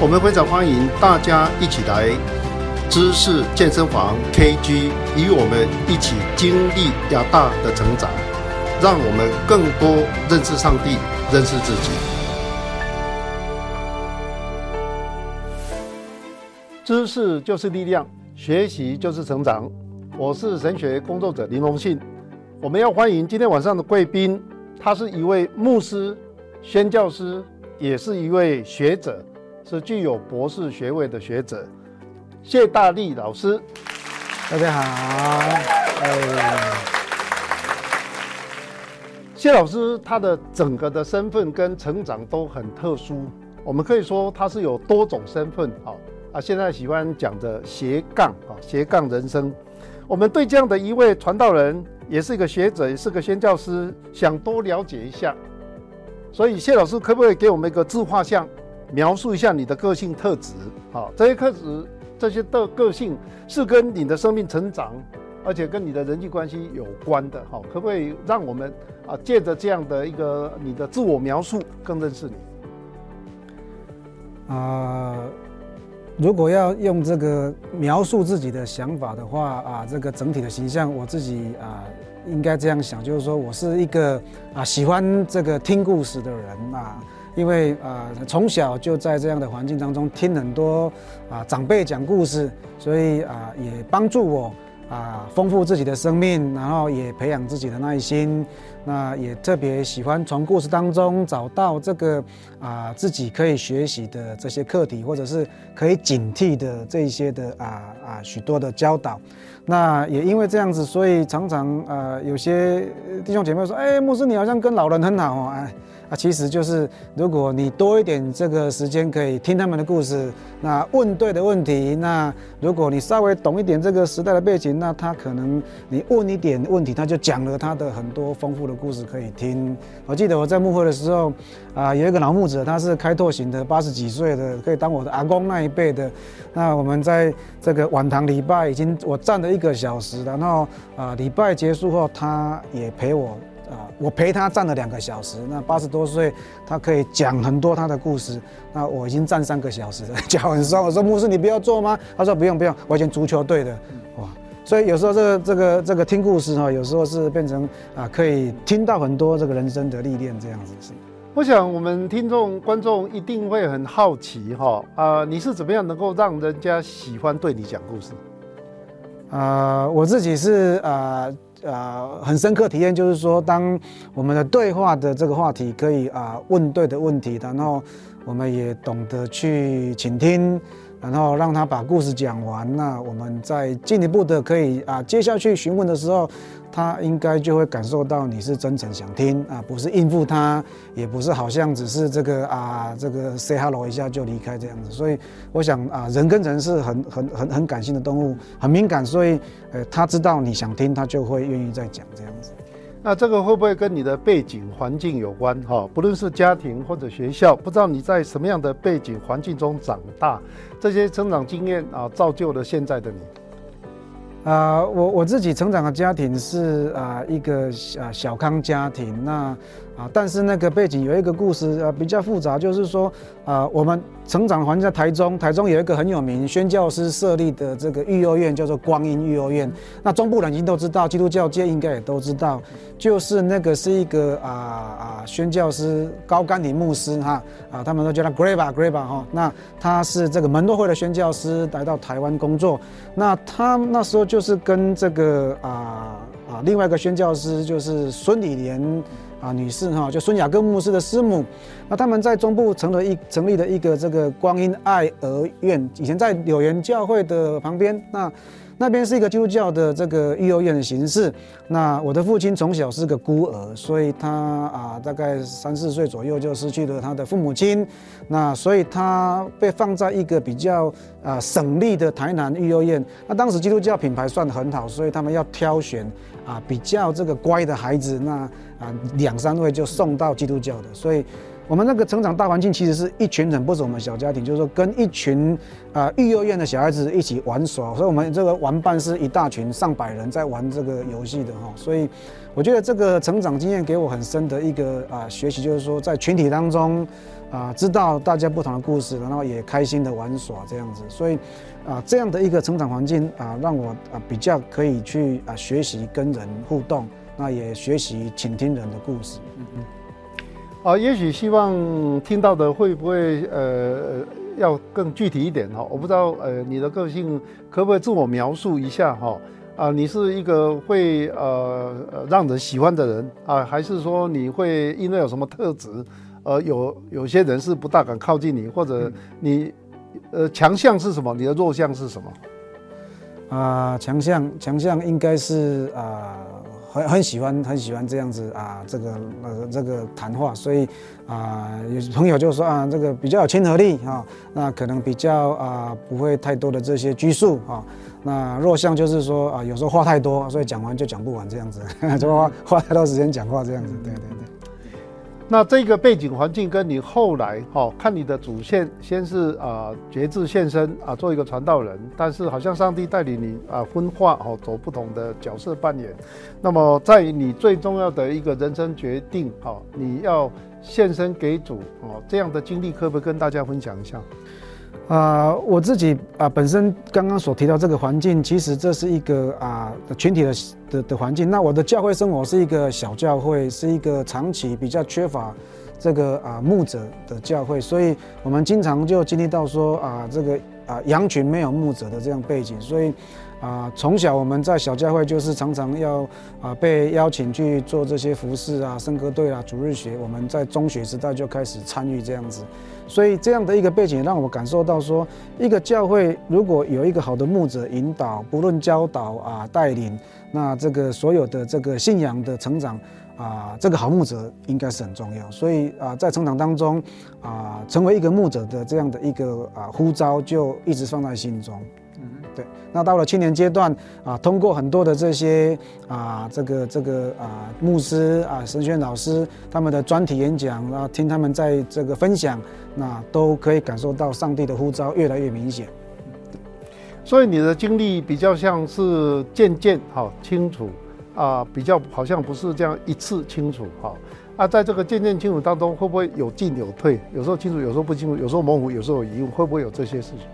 我们非常欢迎大家一起来知识健身房 KG，与我们一起经历亚大的成长，让我们更多认识上帝，认识自己。知识就是力量，学习就是成长。我是神学工作者林荣信。我们要欢迎今天晚上的贵宾，他是一位牧师、宣教师，也是一位学者。是具有博士学位的学者谢大力老师，大家好。哎，谢老师他的整个的身份跟成长都很特殊，我们可以说他是有多种身份啊啊！现在喜欢讲的斜杠啊，斜杠人生。我们对这样的一位传道人，也是一个学者，也是个宣教师，想多了解一下。所以谢老师可不可以给我们一个自画像？描述一下你的个性特质，好，这些特质，这些的个性是跟你的生命成长，而且跟你的人际关系有关的，好，可不可以让我们啊借着这样的一个你的自我描述更认识你？啊、如果要用这个描述自己的想法的话啊，这个整体的形象，我自己啊应该这样想，就是说我是一个啊喜欢这个听故事的人啊。因为啊，从小就在这样的环境当中听很多啊长辈讲故事，所以啊也帮助我啊丰富自己的生命，然后也培养自己的耐心。那也特别喜欢从故事当中找到这个啊自己可以学习的这些课题，或者是可以警惕的这一些的啊啊许多的教导。那也因为这样子，所以常常啊有些弟兄姐妹说：“哎，牧师你好像跟老人很好哦。”哎。啊，其实就是如果你多一点这个时间可以听他们的故事，那问对的问题，那如果你稍微懂一点这个时代的背景，那他可能你问一点问题，他就讲了他的很多丰富的故事可以听。我记得我在幕后的时候，啊，有一个老牧者，他是开拓型的，八十几岁的，可以当我的阿公那一辈的。那我们在这个晚堂礼拜已经我站了一个小时了，然后啊礼拜结束后，他也陪我。啊，我陪他站了两个小时。那八十多岁，他可以讲很多他的故事。那我已经站三个小时了，脚很酸。我说牧师，你不要做吗？他说不用不用，我以前足球队的，哇。所以有时候这个这个这个听故事哈，有时候是变成啊，可以听到很多这个人生的历练这样子是。我想我们听众观众一定会很好奇哈啊，你是怎么样能够让人家喜欢对你讲故事？啊，我自己是啊。呃，呃很深刻体验就是说，当我们的对话的这个话题可以啊问对的问题，然后我们也懂得去倾听，然后让他把故事讲完，那我们再进一步的可以啊接下去询问的时候。他应该就会感受到你是真诚想听啊，不是应付他，也不是好像只是这个啊，这个 say hello 一下就离开这样子。所以我想啊，人跟人是很很很很感性的动物，很敏感，所以呃，他知道你想听，他就会愿意再讲这样子。那这个会不会跟你的背景环境有关？哈，不论是家庭或者学校，不知道你在什么样的背景环境中长大，这些成长经验啊，造就了现在的你。啊、呃，我我自己成长的家庭是啊、一个啊小康家庭，那啊但是那个背景有一个故事啊比较复杂，就是说啊我们成长环境在台中，台中有一个很有名宣教师设立的这个育幼院，叫做光阴育幼院。那中部人已经都知道，基督教界应该也都知道，就是那个是一个啊啊宣教师高甘尼牧师哈啊，他们都叫他 Greba Greba 哈，那他是这个门诺会的宣教师来到台湾工作，那他那时候。就是跟这个啊啊另外一个宣教师，就是孙理莲啊女士哈，就孙雅各牧师的师母，那他们在中部成了一成立了一个这个光阴爱儿院，以前在柳园教会的旁边，那那边是一个基督教的这个育幼院的形式。那我的父亲从小是个孤儿，所以他啊大概三四岁左右就失去了他的父母亲。那所以他被放在一个比较啊省立的台南育幼院。那当时基督教品牌算很好，所以他们要挑选啊比较这个乖的孩子，那啊两三位就送到基督教的，所以。我们那个成长大环境其实是一群人，不是我们小家庭，就是说跟一群啊育幼院的小孩子一起玩耍，所以我们这个玩伴是一大群上百人在玩这个游戏的哈，所以我觉得这个成长经验给我很深的一个啊学习，就是说在群体当中啊知道大家不同的故事，然后也开心的玩耍这样子，所以啊这样的一个成长环境啊让我啊比较可以去啊学习跟人互动，那也学习倾听人的故事，嗯嗯。啊，也许希望听到的会不会呃要更具体一点哈？我不知道呃你的个性可不可以自我描述一下哈？啊，你是一个会呃让人喜欢的人啊，还是说你会因为有什么特质，呃有有些人是不大敢靠近你，或者你呃强项是什么？你的弱项是什么？啊，强项强项应该是啊。很很喜欢很喜欢这样子啊，这个呃这个谈话，所以啊有朋友就说啊，这个比较有亲和力啊，那可能比较啊不会太多的这些拘束啊，那弱项就是说啊有时候话太多，所以讲完就讲不完这样子，就花花太多时间讲话这样子，对对对。那这个背景环境跟你后来哈、看你的主线，先是啊决志现身啊，做一个传道人，但是好像上帝带领你啊分化哦，走不同的角色扮演。那么在你最重要的一个人生决定哈、哦，你要献身给主哦，这样的经历可不可以跟大家分享一下？啊、我自己啊、本身刚刚所提到这个环境，其实这是一个啊、呃、群体的的的环境。那我的教会生活是一个小教会，是一个长期比较缺乏这个啊、牧者的教会，所以我们经常就经历到说啊、这个啊、羊群没有牧者的这样背景，所以。啊，从小我们在小教会就是常常要啊被邀请去做这些服事啊、圣歌队啊、主日学。我们在中学时代就开始参与这样子，所以这样的一个背景让我感受到说，一个教会如果有一个好的牧者引导，不论教导啊带领，那这个所有的这个信仰的成长啊，这个好牧者应该是很重要。所以啊，在成长当中啊，成为一个牧者的这样的一个啊呼召，就一直放在心中。对，那到了青年阶段啊，通过很多的这些啊，这个这个啊，牧师啊，神学老师他们的专题演讲然啊，听他们在这个分享，那都可以感受到上帝的呼召越来越明显。所以你的经历比较像是渐渐好清楚啊，比较好像不是这样一次清楚哈啊，在这个渐渐清楚当中，会不会有进有退？有时候清楚，有时候不清楚，有时候模糊，有时候有疑问，会不会有这些事情？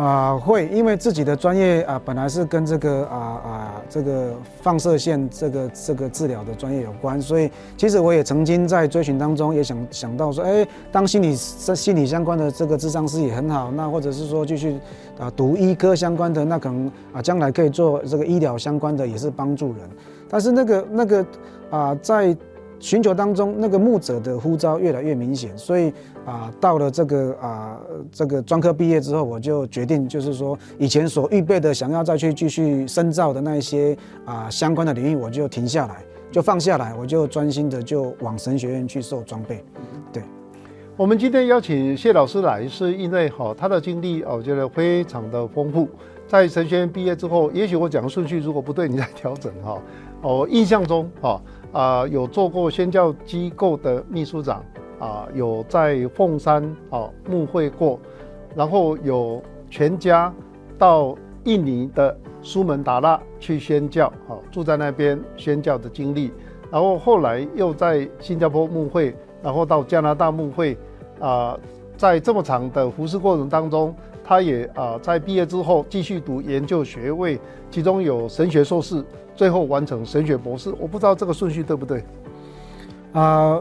啊、会，因为自己的专业啊、本来是跟这个啊啊、这个放射线这个这个治疗的专业有关，所以其实我也曾经在追寻当中也想想到说，哎，当心理心理相关的这个智商师也很好，那或者是说继续啊、读医科相关的，那可能啊、将来可以做这个医疗相关的，也是帮助人。但是那个那个啊、在。寻求当中，那个牧者的呼召越来越明显，所以啊，到了这个啊，这个专科毕业之后，我就决定，就是说以前所预备的，想要再去继续深造的那一些啊相关的领域，我就停下来，就放下来，我就专心的就往神学院去受装备。对，我们今天邀请谢老师来，是因为哈他的经历，我觉得非常的丰富。在神学院毕业之后，也许我讲的顺序如果不对，你再调整哈。我印象中哈。啊、有做过宣教机构的秘书长啊、有在凤山啊牧会过，然后有全家到印尼的苏门答腊去宣教，啊，住在那边宣教的经历，然后后来又在新加坡牧会，然后到加拿大牧会，啊、在这么长的服事过程当中，他也啊、在毕业之后继续读研究学位，其中有神学硕士。最后完成神学博士，我不知道这个顺序对不对。啊、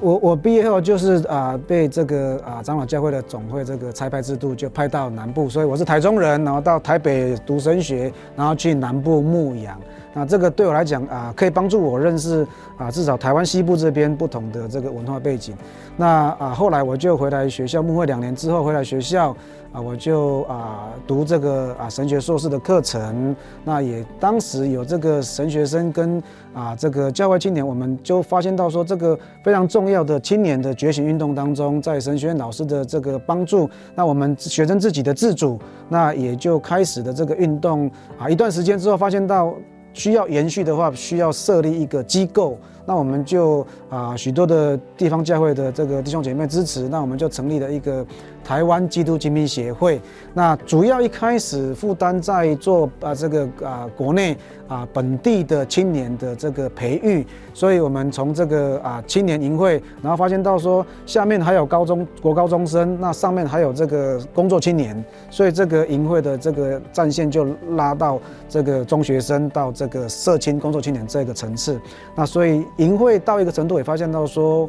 我我毕业后就是啊、被这个啊、呃、长老教会的总会这个差派制度就派到南部，所以我是台中人，然后到台北读神学，然后去南部牧养。那这个对我来讲啊，可以帮助我认识啊，至少台湾西部这边不同的这个文化背景。那啊，后来我就回来学校，牧会两年之后回来学校。啊，我就啊读这个啊神学硕士的课程，那也当时有这个神学生跟啊这个教会青年，我们就发现到说，这个非常重要的青年的觉醒运动当中，在神学院老师的这个帮助，那我们学生自己的自主，那也就开始的这个运动啊，一段时间之后发现到需要延续的话，需要设立一个机构。那我们就啊，许多的地方教会的这个弟兄姐妹支持，那我们就成立了一个台湾基督精兵协会。那主要一开始负担在做啊这个啊国内啊本地的青年的这个培育，所以我们从这个啊青年营会，然后发现到说下面还有高中国高中生，那上面还有这个工作青年，所以这个营会的这个战线就拉到这个中学生到这个社青工作青年这个层次。那所以。营会到一个程度，也发现到说，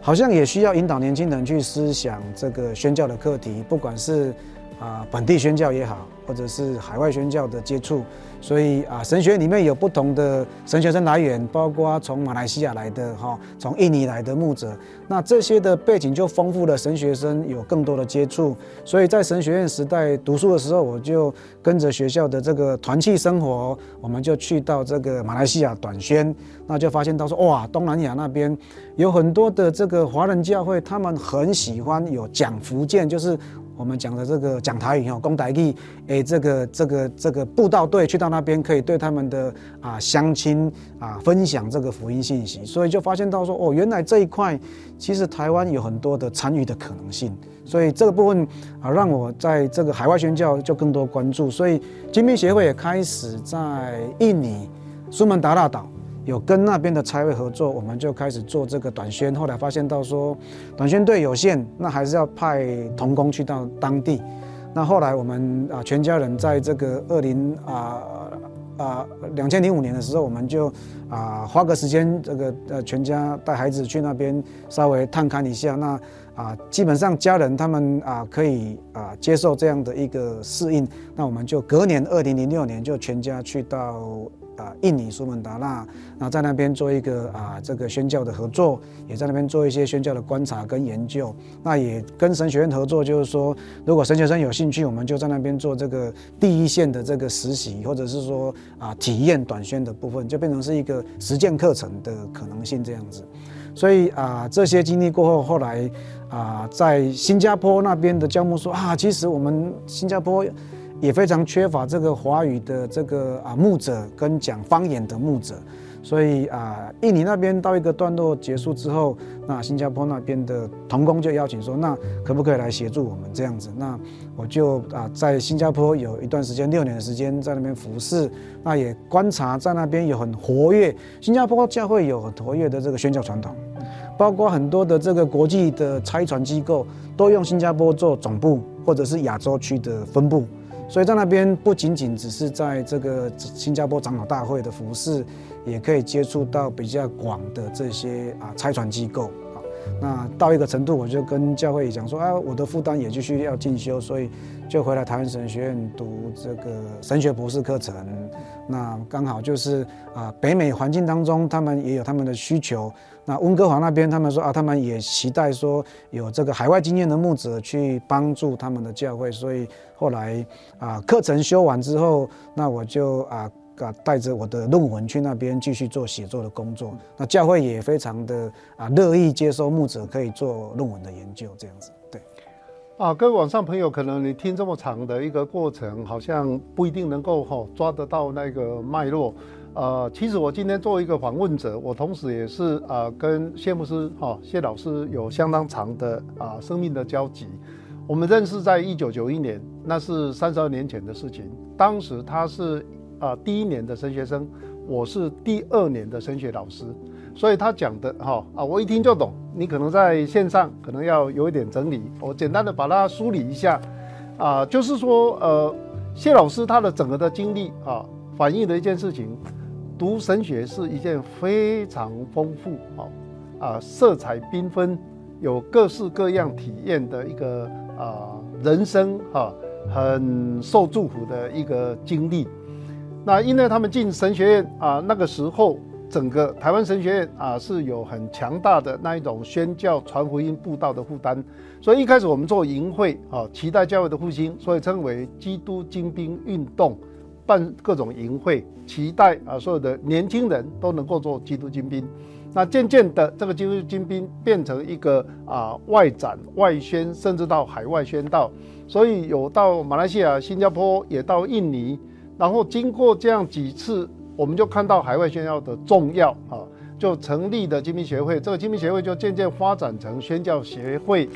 好像也需要引导年轻人去思想这个宣教的课题，不管是啊本地宣教也好，或者是海外宣教的接触。所以啊，神学院里面有不同的神学生来源，包括从马来西亚来的哈，从印尼来的牧者，那这些的背景就丰富了神学生有更多的接触。所以在神学院时代读书的时候，我就跟着学校的这个团契生活，我们就去到这个马来西亚短宣，那就发现到说哇，东南亚那边有很多的这个华人教会，他们很喜欢有讲福建，就是。我们讲的这个讲台语哈，讲台语，诶，这个这个这个布道队去到那边，可以对他们的啊乡亲啊分享这个福音信息，所以就发现到说，哦，原来这一块其实台湾有很多的参与的可能性，所以这个部分啊，让我在这个海外宣教就更多关注，所以精兵协会也开始在印尼苏门答腊岛。有跟那边的拆会合作，我们就开始做这个短宣。后来发现到说，短宣队有限，那还是要派童工去到当地。那后来我们啊，全家人在这个二零啊啊两千零五年的时候，我们就啊花个时间，这个呃全家带孩子去那边稍微探看一下。那啊，基本上家人他们啊可以啊接受这样的一个适应。那我们就隔年二零零六年就全家去到。啊，印尼苏门答腊，那在那边做一个啊，这个宣教的合作，也在那边做一些宣教的观察跟研究。那也跟神学院合作，就是说，如果神学生有兴趣，我们就在那边做这个第一线的这个实习，或者是说啊，体验短宣的部分，就变成是一个实践课程的可能性这样子。所以啊，这些经历过后，后来啊，在新加坡那边的教牧说啊，其实我们新加坡。也非常缺乏这个华语的这个啊牧者跟讲方言的牧者，所以啊，印尼那边到一个段落结束之后，那新加坡那边的同工就邀请说，那可不可以来协助我们这样子？那我就啊在新加坡有一段时间，六年的时间在那边服侍，那也观察在那边有很活跃，新加坡教会有很活跃的这个宣教传统，包括很多的这个国际的差传机构都用新加坡做总部或者是亚洲区的分部。所以在那边不仅仅只是在这个新加坡长老大会的服饰，也可以接触到比较广的这些啊拆船机构。那到一个程度，我就跟教会讲说，啊，我的负担也继续要进修，所以就回来台湾神学院读这个神学博士课程。那刚好就是啊，北美环境当中，他们也有他们的需求。那温哥华那边，他们说啊，他们也期待说有这个海外经验的牧者去帮助他们的教会。所以后来啊，课程修完之后，那我就啊啊带着我的论文去那边继续做写作的工作。那教会也非常的啊乐意接收牧者可以做论文的研究，这样子。对啊，各位网上朋友，可能你听这么长的一个过程，好像不一定能够哈、哦、抓得到那个脉络。呃，其实我今天作为一个访问者，我同时也是啊跟谢牧师哈、哦、谢老师有相当长的啊生命的交集。我们认识在一九九一年，那是三十二年前的事情。当时他是啊第一年的神学生，我是第二年的神学老师。所以他讲的哈啊，我一听就懂。你可能在线上可能要有一点整理，我简单的把它梳理一下啊，就是说呃，谢老师他的整个的经历啊，反映的一件事情，读神学是一件非常丰富啊啊，色彩缤纷，有各式各样体验的一个啊人生哈，很受祝福的一个经历。那因为他们进神学院啊，那个时候整个台湾神学院啊是有很强大的那一种宣教、传福音、布道的负担，所以一开始我们做营会啊，期待教会的复兴，所以称为基督精兵运动，办各种营会，期待啊所有的年轻人都能够做基督精兵。那渐渐的，这个基督精兵变成一个啊外展、外宣，甚至到海外宣道，所以有到马来西亚、新加坡，也到印尼。然后经过这样几次，我们就看到海外宣教的重要啊，就成立的精兵协会。这个精兵协会就渐渐发展成宣教协会。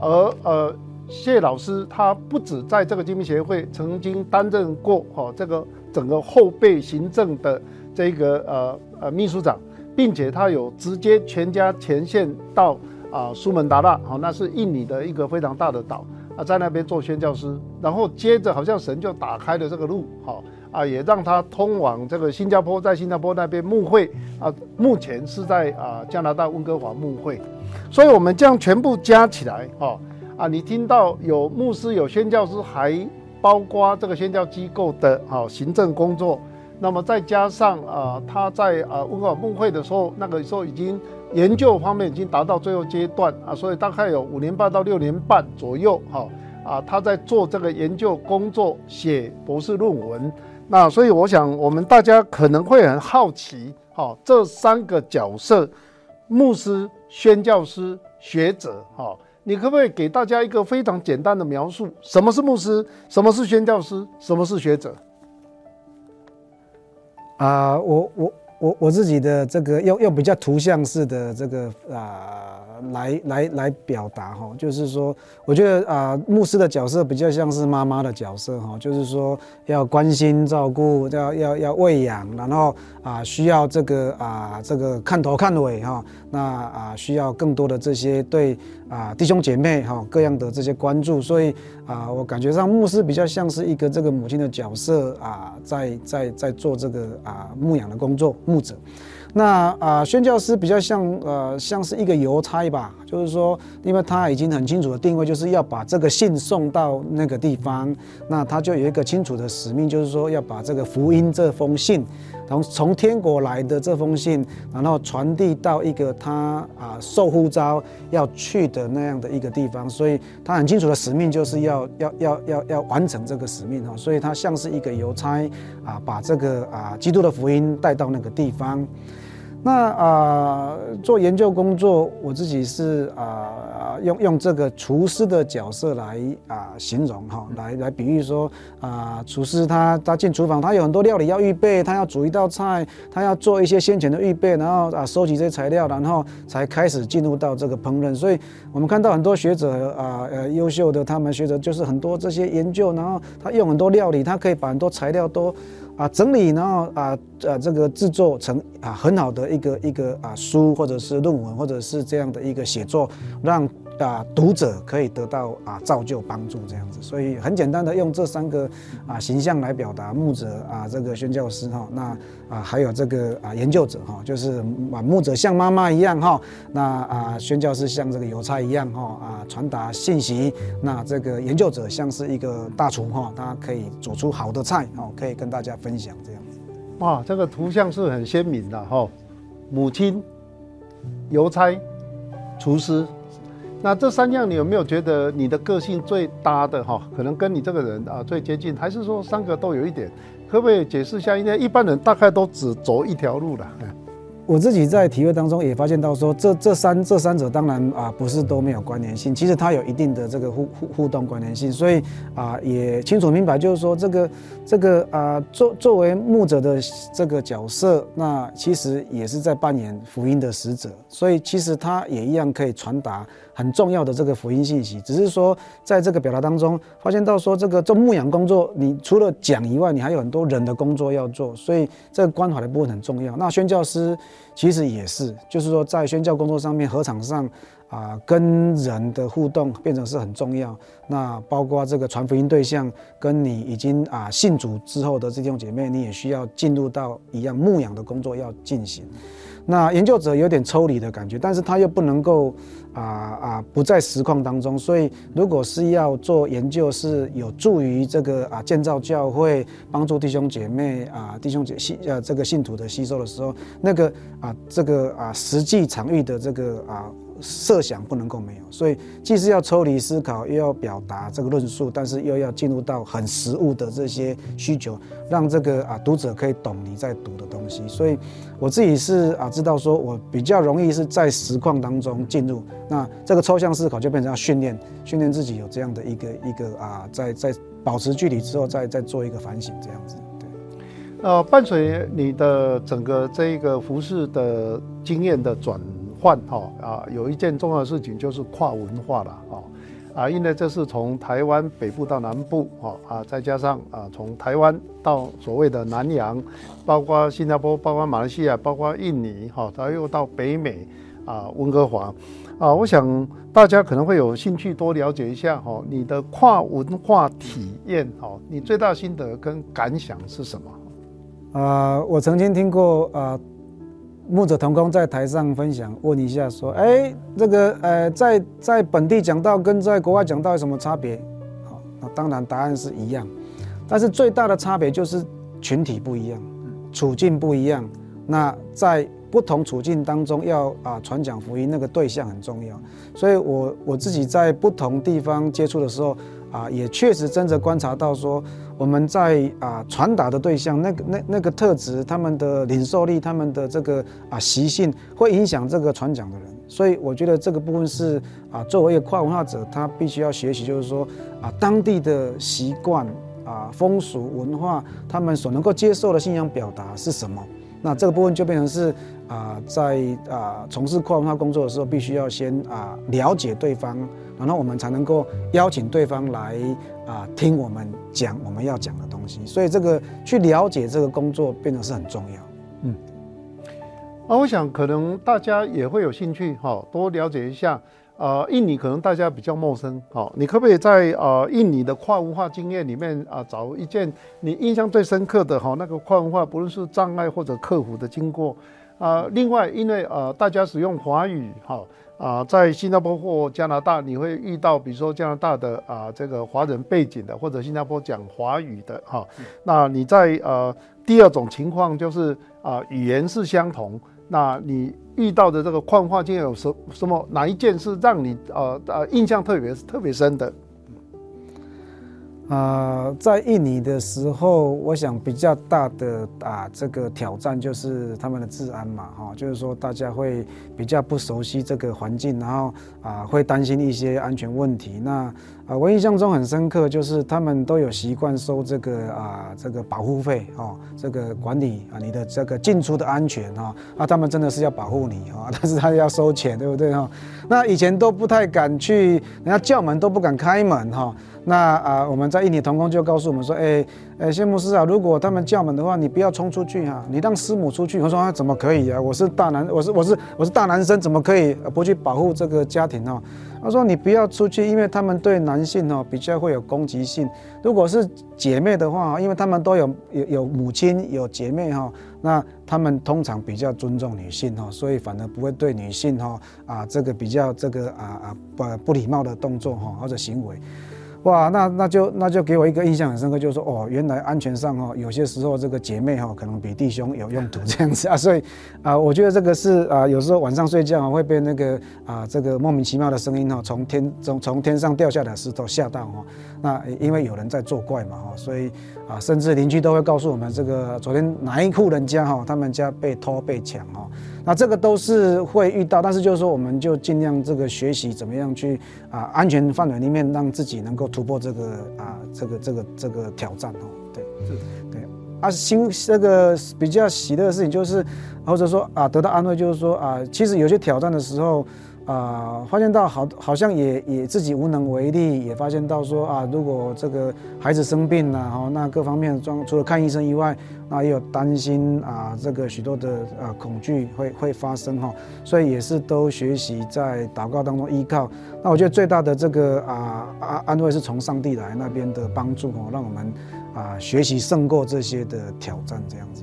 而呃，谢老师他不止在这个精兵协会曾经担任过哈这个整个后备行政的这个呃呃秘书长，并且他有直接全家前线到啊苏门答腊，好，那是印尼的一个非常大的岛。啊，在那边做宣教师，然后接着好像神就打开了这个路，好啊，也让他通往这个新加坡，在新加坡那边牧会啊，目前是在啊加拿大温哥华牧会，所以我们这样全部加起来，哦啊，你听到有牧师、有宣教师，还包括这个宣教机构的啊行政工作，那么再加上啊他在啊温哥华牧会的时候，那个时候已经。研究方面已经达到最后阶段啊，所以大概有五年半到六年半左右，哈啊，他在做这个研究工作，写博士论文。那所以我想，我们大家可能会很好奇，哈，这三个角色：牧师、宣教师、学者，哈，你可不可以给大家一个非常简单的描述？什么是牧师？什么是宣教师？什么是学者？啊，我我。我我自己的这个又又比较图像式的这个啊来来来表达哈，就是说，我觉得啊牧师的角色比较像是妈妈的角色哈，就是说要关心照顾，要要要喂养，然后啊需要这个啊这个看头看尾哈，那啊需要更多的这些对。啊，弟兄姐妹哈，各样的这些关注，所以啊，我感觉上牧师比较像是一个这个母亲的角色啊，在在在做这个啊牧养的工作，牧者。那啊，宣教师比较像呃，像是一个邮差吧，就是说，因为他已经很清楚的定位，就是要把这个信送到那个地方，那他就有一个清楚的使命，就是说要把这个福音这封信，从从天国来的这封信，然后传递到一个他啊受呼召要去的那样的一个地方，所以他很清楚的使命就是要要要要要完成这个使命哈，所以他像是一个邮差啊，把这个啊基督的福音带到那个地方。那啊、呃，做研究工作，我自己是啊、呃，用用这个厨师的角色来啊、呃、形容哈，来来比喻说啊、呃，厨师他他进厨房，他有很多料理要预备，他要煮一道菜，他要做一些先前的预备，然后啊收集这些材料，然后才开始进入到这个烹饪。所以我们看到很多学者啊呃优秀的他们学者就是很多这些研究，然后他用很多料理，他可以把很多材料都。啊，整理然后啊，啊，这个制作成啊很好的一个一个啊书，或者是论文，或者是这样的一个写作，让。啊，读者可以得到啊造就帮助这样子，所以很简单的用这三个啊形象来表达牧者啊这个宣教师哈，那啊还有这个啊研究者哈，就是啊牧者像妈妈一样哈，那啊宣教师像这个邮差一样哈啊传达信息，那这个研究者像是一个大厨哈，他可以煮出好的菜哦，可以跟大家分享这样子。哇，这个图像是很鲜明的哈，母亲、邮差、厨师。那这三样，你有没有觉得你的个性最搭的哈？可能跟你这个人啊最接近，还是说三个都有一点？可不可以解释一下？因为一般人大概都只走一条路了。我自己在体会当中也发现到说，这这三这三者当然啊不是都没有关联性，其实它有一定的这个互互互动关联性，所以啊也清楚明白，就是说这个这个啊作作为牧者的这个角色，那其实也是在扮演福音的使者，所以其实他也一样可以传达很重要的这个福音信息，只是说在这个表达当中发现到说这个做牧养工作，你除了讲以外，你还有很多人的工作要做，所以这个关怀的部分很重要。那宣教师。其实也是，就是说，在宣教工作上面，合场上啊、跟人的互动变成是很重要。那包括这个传福音对象，跟你已经啊、信主之后的弟兄姐妹，你也需要进入到一样牧养的工作要进行。那研究者有点抽离的感觉，但是他又不能够啊啊不在实况当中，所以如果是要做研究，是有助于这个啊建造教会，帮助弟兄姐妹啊弟兄姐信呃这个信徒的吸收的时候，那个啊这个啊实际场域的这个啊。设想不能够没有，所以既是要抽离思考，又要表达这个论述，但是又要进入到很实务的这些需求，让这个啊读者可以懂你在读的东西。所以我自己是啊知道说，我比较容易是在实况当中进入，那这个抽象思考就变成要训练，训练自己有这样的一个一个啊，在在保持距离之后，再再做一个反省这样子。对，呃，伴随你的整个这一个服饰的经验的转。换哈啊，有一件重要的事情就是跨文化了啊啊，因为这是从台湾北部到南部哈啊，再加上啊从台湾到所谓的南洋，包括新加坡、包括马来西亚、包括印尼哈，然后又到北美啊温哥华啊，我想大家可能会有兴趣多了解一下哈，你的跨文化体验哈，你最大心得跟感想是什么？啊，我曾经听过啊。牧者同工在台上分享，问一下说：“哎，这个呃，在在本地讲道跟在国外讲道有什么差别？”好，那当然答案是一样，但是最大的差别就是群体不一样，处境不一样。那在不同处境当中要啊传讲福音，那个对象很重要。所以我我自己在不同地方接触的时候啊，也确实真的观察到说。我们在啊传达的对象，那个那那个特质，他们的领受力，他们的这个啊习性，会影响这个传讲的人。所以我觉得这个部分是啊，作为一个跨文化者，他必须要学习，就是说啊当地的习惯啊风俗文化，他们所能够接受的信仰表达是什么。那这个部分就变成是啊，在啊从事跨文化工作的时候，必须要先啊了解对方，然后我们才能够邀请对方来啊听我们讲我们要讲的东西。所以这个去了解这个工作变得是很重要。嗯，啊，我想可能大家也会有兴趣哈，多了解一下。呃，印尼可能大家比较陌生，好，你可不可以在呃印尼的跨文化经验里面啊，找一件你印象最深刻的哈那个跨文化，不论是障碍或者克服的经过啊？另外，因为呃大家使用华语，哈啊，在新加坡或加拿大，你会遇到比如说加拿大的啊这个华人背景的，或者新加坡讲华语的哈，那你在呃第二种情况就是啊语言是相同。那你遇到的这个跨文化经验有什什么哪一件是让你呃呃印象特别特别深的？啊、呃，在印尼的时候，我想比较大的啊这个挑战就是他们的治安嘛，哈，就是说大家会比较不熟悉这个环境，然后啊会担心一些安全问题。那啊，我印象中很深刻，就是他们都有习惯收这个啊这个保护费哦，这个管理啊你的这个进出的安全哈，啊他们真的是要保护你啊，但是他要收钱，对不对哈？那以前都不太敢去，人家叫门都不敢开门哈。那啊，我们在印尼童工就告诉我们说，哎，哎，谢牧师啊，如果他们叫门的话，你不要冲出去哈，你让师母出去。我说，怎么可以啊？我是大男，我是我是我是大男生，怎么可以不去保护这个家庭哈？他说你不要出去，因为他们对男性哦比较会有攻击性。如果是姐妹的话，因为他们都有有有母亲有姐妹哈，那他们通常比较尊重女性哈，所以反而不会对女性哈啊这个比较这个啊啊不不礼貌的动作哈或者行为。哇，那那就那就给我一个印象很深刻，就是说哦，原来安全上哦，有些时候这个姐妹哈可能比弟兄有用途 这样子啊，所以啊，我觉得这个是啊，有时候晚上睡觉会被那个啊这个莫名其妙的声音哈，从天从从天上掉下来的石头吓到哈，那因为有人在作怪嘛哈，所以啊，甚至邻居都会告诉我们这个昨天哪一户人家哈，他们家被偷被抢哈。那这个都是会遇到，但是就是说，我们就尽量这个学习怎么样去啊安全范围里面让自己能够突破这个啊这个这个这个挑战哦，对，是，对，啊新这个比较喜乐的事情就是，或者说啊得到安慰就是说啊，其实有些挑战的时候。啊，发现到好，好像也也自己无能为力，也发现到说啊，如果这个孩子生病了哈，那各方面的状除了看医生以外，那也有担心啊，这个许多的啊恐惧会会发生哈，所以也是都学习在祷告当中依靠。那我觉得最大的这个啊安安慰是从上帝来那边的帮助哦，让我们啊学习胜过这些的挑战这样子。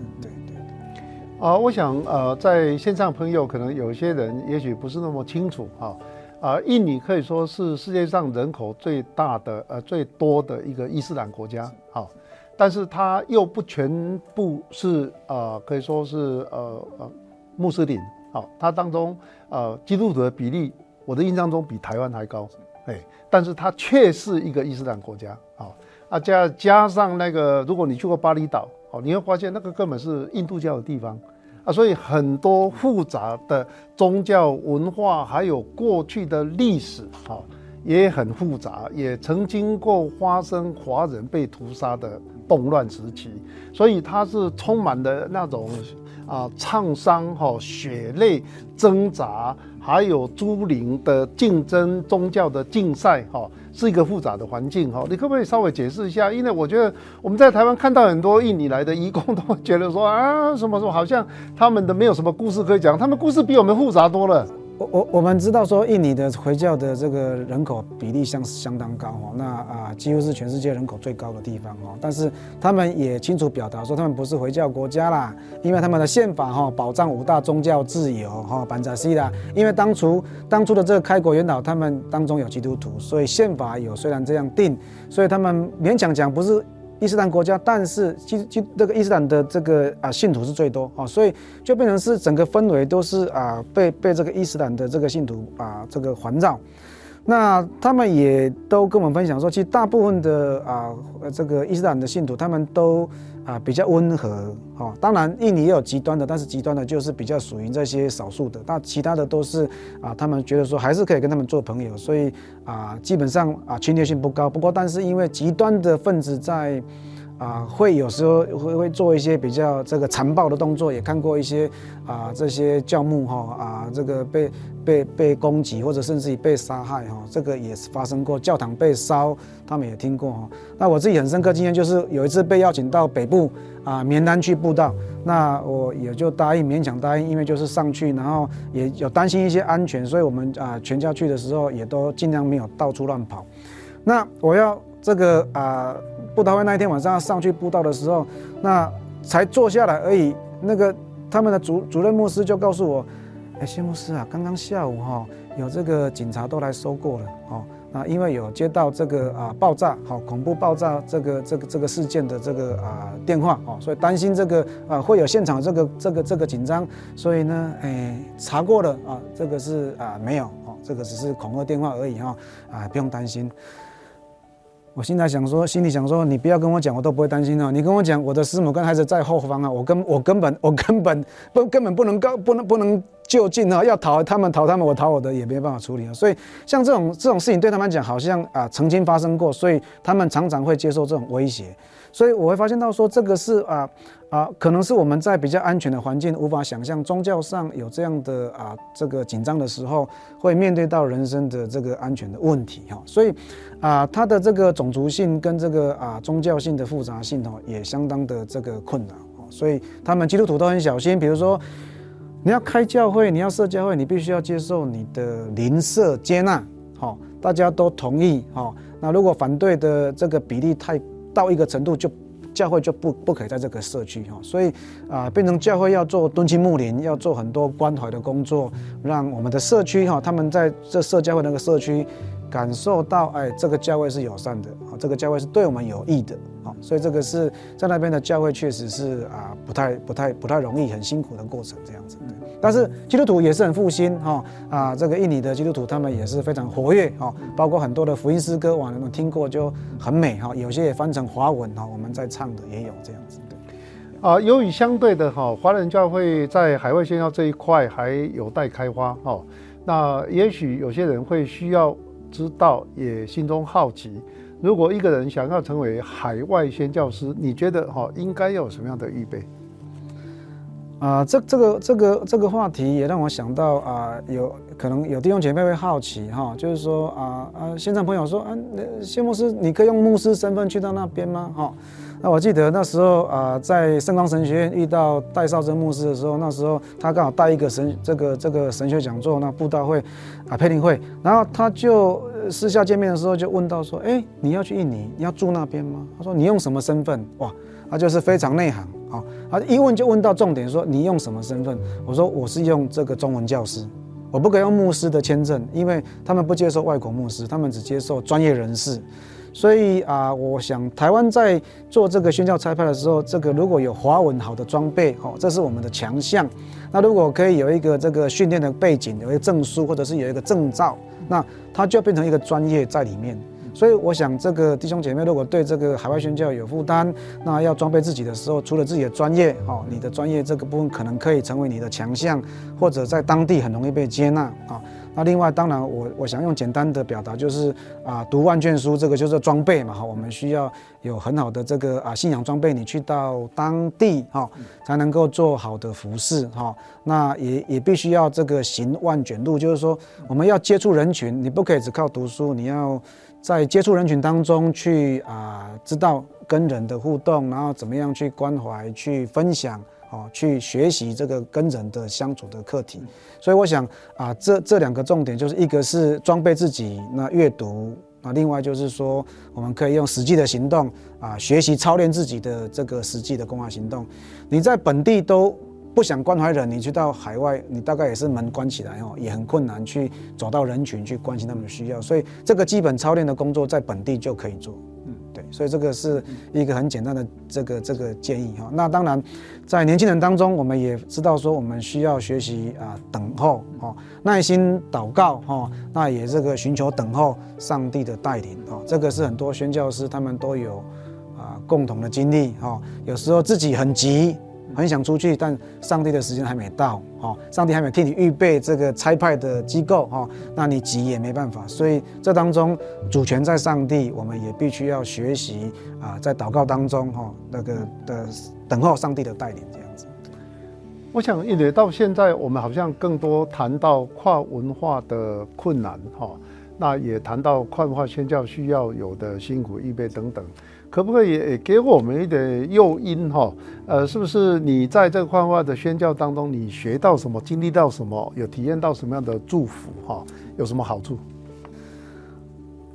啊，我想呃，在线上朋友可能有些人也许不是那么清楚啊。啊，印尼可以说是世界上人口最大的呃最多的一个伊斯兰国家，好，但是它又不全部是呃可以说是呃呃穆斯林，好，它当中呃基督徒的比例，我的印象中比台湾还高，哎，但是它却是一个伊斯兰国家，好，啊加加上那个如果你去过巴厘岛，哦，你会发现那个根本是印度教的地方。啊，所以很多复杂的宗教文化，还有过去的历史，哈，也很复杂，也曾经过发生华人被屠杀的动乱时期，所以它是充满了那种啊创伤，哈，血泪挣扎，还有诸灵的竞争、宗教的竞赛，哈。是一个复杂的环境哈，你可不可以稍微解释一下？因为我觉得我们在台湾看到很多印尼来的移工，都觉得说啊，什么什么，好像他们的没有什么故事可以讲，他们故事比我们复杂多了。我我我们知道说，印尼的回教的这个人口比例相相当高哦，那啊几乎是全世界人口最高的地方哦。但是他们也清楚表达说，他们不是回教国家啦，因为他们的宪法哈保障五大宗教自由哈，班扎西啦。因为当初当初的这个开国元老，他们当中有基督徒，所以宪法有虽然这样定，所以他们勉强讲不是。伊斯兰国家，但是其实这个伊斯兰的这个啊信徒是最多啊，所以就变成是整个氛围都是啊被被这个伊斯兰的这个信徒啊这个环绕。那他们也都跟我们分享说，其实大部分的啊这个伊斯兰的信徒，他们都。啊，比较温和哦，当然印尼也有极端的，但是极端的就是比较属于这些少数的，那其他的都是啊，他们觉得说还是可以跟他们做朋友，所以啊，基本上啊侵略性不高。不过，但是因为极端的分子在。啊，会有时候会会做一些比较这个残暴的动作，也看过一些啊这些教牧哈啊这个被被被攻击或者甚至于被杀害哈，这个也是发生过，教堂被烧，他们也听过哈。那我自己很深刻经验就是有一次被邀请到北部啊棉兰去布道，那我也就答应勉强答应，因为就是上去，然后也有担心一些安全，所以我们啊全家去的时候也都尽量没有到处乱跑。那我要这个啊。布道会那一天晚上上去布道的时候，那才坐下来而已。那个他们的主主任牧师就告诉我：“哎，谢牧师啊，刚刚下午哈有这个警察都来收过了哦。那因为有接到这个啊爆炸，好恐怖爆炸这个这个这个事件的这个啊电话哦，所以担心这个啊会有现场这个这个这个紧张，所以呢，哎查过了啊，这个是啊没有哦，这个只是恐吓电话而已哈啊，不用担心。”我现在想说，心里想说，你不要跟我讲，我都不会担心哦。你跟我讲，我的师母跟孩子在后方啊，我根我根本我根本不根本不能告不能不能就近啊，要逃他们逃他们，我逃我的也没办法处理啊。所以像这种这种事情对他们讲，好像啊曾经发生过，所以他们常常会接受这种威胁。所以我会发现到说，这个是啊啊，可能是我们在比较安全的环境无法想象，宗教上有这样的啊这个紧张的时候，会面对到人生的这个安全的问题哈。所以啊，它的这个种族性跟这个啊宗教性的复杂性哦，也相当的这个困难哦。所以他们基督徒都很小心，比如说你要开教会，你要设教会，你必须要接受你的邻舍接纳，好，大家都同意哈。那如果反对的这个比例太到一个程度，就教会就不不可以在这个社区哈，所以啊，变成教会要做敦亲睦邻，要做很多关怀的工作，让我们的社区哈，他们在这社教会那个社区。感受到哎，这个教会是友善的啊，这个教会是对我们有益的啊，所以这个是在那边的教会确实是啊，不太不太不太容易，很辛苦的过程这样子。对，但是基督徒也是很复兴哈啊，这个印尼的基督徒他们也是非常活跃哈，包括很多的福音诗歌，我们听过就很美哈，有些也翻成华文哈，我们在唱的也有这样子。对，啊，由于相对的哈，华人教会在海外宣教这一块还有待开花哈，那也许有些人会需要。知道也心中好奇，如果一个人想要成为海外宣教师，你觉得哈应该要有什么样的预备？啊，这这个这个这个话题也让我想到啊，有可能有弟兄姐妹会好奇哈，就是说啊啊，现在朋友说啊，谢牧师，你可以用牧师身份去到那边吗？哈。那我记得那时候啊，在圣光神学院遇到戴绍珍牧师的时候，那时候他刚好带一个神这个这个神学讲座，那布道会啊培灵会，然后他就私下见面的时候就问到说，哎，你要去印尼，你要住那边吗？他说你用什么身份？哇，他就是非常内行啊，好，啊，一问就问到重点，说你用什么身份？我说我是用这个中文教师，我不可以用牧师的签证，因为他们不接受外国牧师，他们只接受专业人士。所以啊，我想台湾在做这个宣教差派的时候，这个如果有华文好的装备，哦，这是我们的强项。那如果可以有一个这个训练的背景，有一个证书，或者是有一个证照，那它就变成一个专业在里面。所以我想，这个弟兄姐妹如果对这个海外宣教有负担，那要装备自己的时候，除了自己的专业，哦，你的专业这个部分可能可以成为你的强项，或者在当地很容易被接纳啊。那另外，当然我我想用简单的表达，就是啊，读万卷书，这个就是装备嘛哈。我们需要有很好的这个啊信仰装备，你去到当地哈，才能够做好的服侍哈。那也也必须要这个行万卷路，就是说我们要接触人群，你不可以只靠读书，你要在接触人群当中去啊，知道跟人的互动，然后怎么样去关怀、去分享。哦，去学习这个跟人的相处的课题，所以我想啊，这这两个重点就是一个是装备自己，那阅读啊，另外就是说我们可以用实际的行动啊，学习操练自己的这个实际的公开行动。你在本地都不想关怀人，你去到海外，你大概也是门关起来哦，也很困难去走到人群去关心他们的需要。所以这个基本操练的工作在本地就可以做。所以这个是一个很简单的这个这个建议哈。那当然，在年轻人当中，我们也知道说，我们需要学习啊，等候哦，耐心祷告哈。那也这个寻求等候上帝的带领哦。这个是很多宣教师他们都有啊共同的经历哈。有时候自己很急。很想出去，但上帝的时间还没到，哈，上帝还没替你预备这个差派的机构，哈，那你急也没办法。所以这当中主权在上帝，我们也必须要学习啊，在祷告当中，哈，那个的等候上帝的带领，这样子。我想，一直到现在，我们好像更多谈到跨文化的困难，哈，那也谈到跨文化宣教需要有的辛苦预备等等。可不可以也给我们一点诱因哈？呃，是不是你在这个画画的宣教当中，你学到什么，经历到什么，有体验到什么样的祝福哈？有什么好处？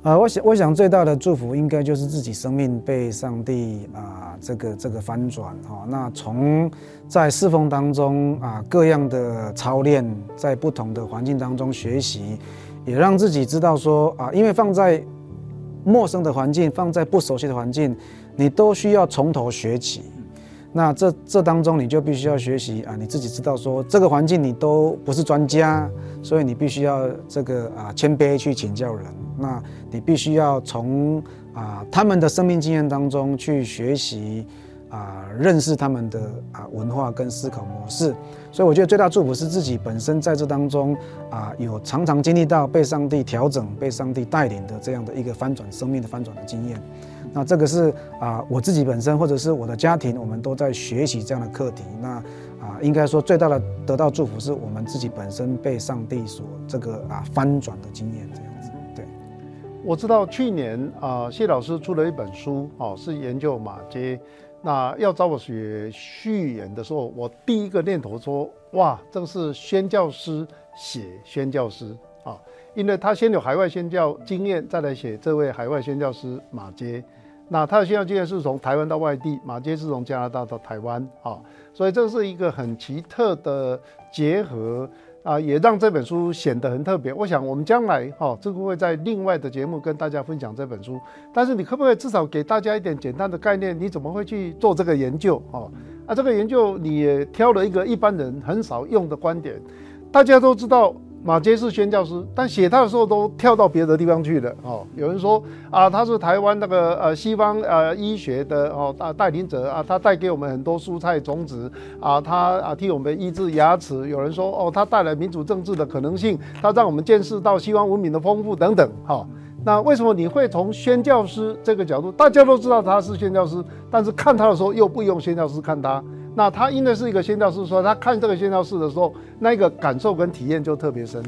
啊、呃，我想，我想最大的祝福应该就是自己生命被上帝啊、这个这个翻转哈。那从在侍奉当中啊、各样的操练，在不同的环境当中学习，也让自己知道说啊、因为放在。陌生的环境，放在不熟悉的环境，你都需要从头学起。那这这当中，你就必须要学习啊，你自己知道说这个环境你都不是专家，所以你必须要这个啊谦卑去请教人。那你必须要从啊他们的生命经验当中去学习。啊，认识他们的啊文化跟思考模式，所以我觉得最大祝福是自己本身在这当中啊，有常常经历到被上帝调整、被上帝带领的这样的一个翻转生命的翻转的经验。那这个是啊，我自己本身或者是我的家庭，我们都在学习这样的课题。那啊，应该说最大的得到祝福是我们自己本身被上帝所这个啊翻转的经验这样子。对，我知道去年啊，谢老师出了一本书，哦，是研究马街。那要找我写序言的时候，我第一个念头说：哇，这个是宣教师写宣教师啊，因为他先有海外宣教经验，再来写这位海外宣教师马偕。那他的宣教经验是从台湾到外地，马偕是从加拿大到台湾啊，所以这是一个很奇特的结合。啊，也让这本书显得很特别。我想，我们将来哈，这个会在另外的节目跟大家分享这本书。但是，你可不可以至少给大家一点简单的概念？你怎么会去做这个研究？哈，啊，这个研究你也挑了一个一般人很少用的观点。大家都知道。马杰是宣教师，但写他的时候都跳到别的地方去了哦。有人说啊，他是台湾那个呃西方呃医学的哦带带领者啊，他带给我们很多蔬菜种子啊，他啊替我们医治牙齿。有人说哦，他带来民主政治的可能性，他让我们见识到西方文明的丰富等等。哈，那为什么你会从宣教师这个角度？大家都知道他是宣教师，但是看他的时候又不用宣教师看他。那他因为是一个宣教士，说他看这个宣教士的时候，那个感受跟体验就特别深。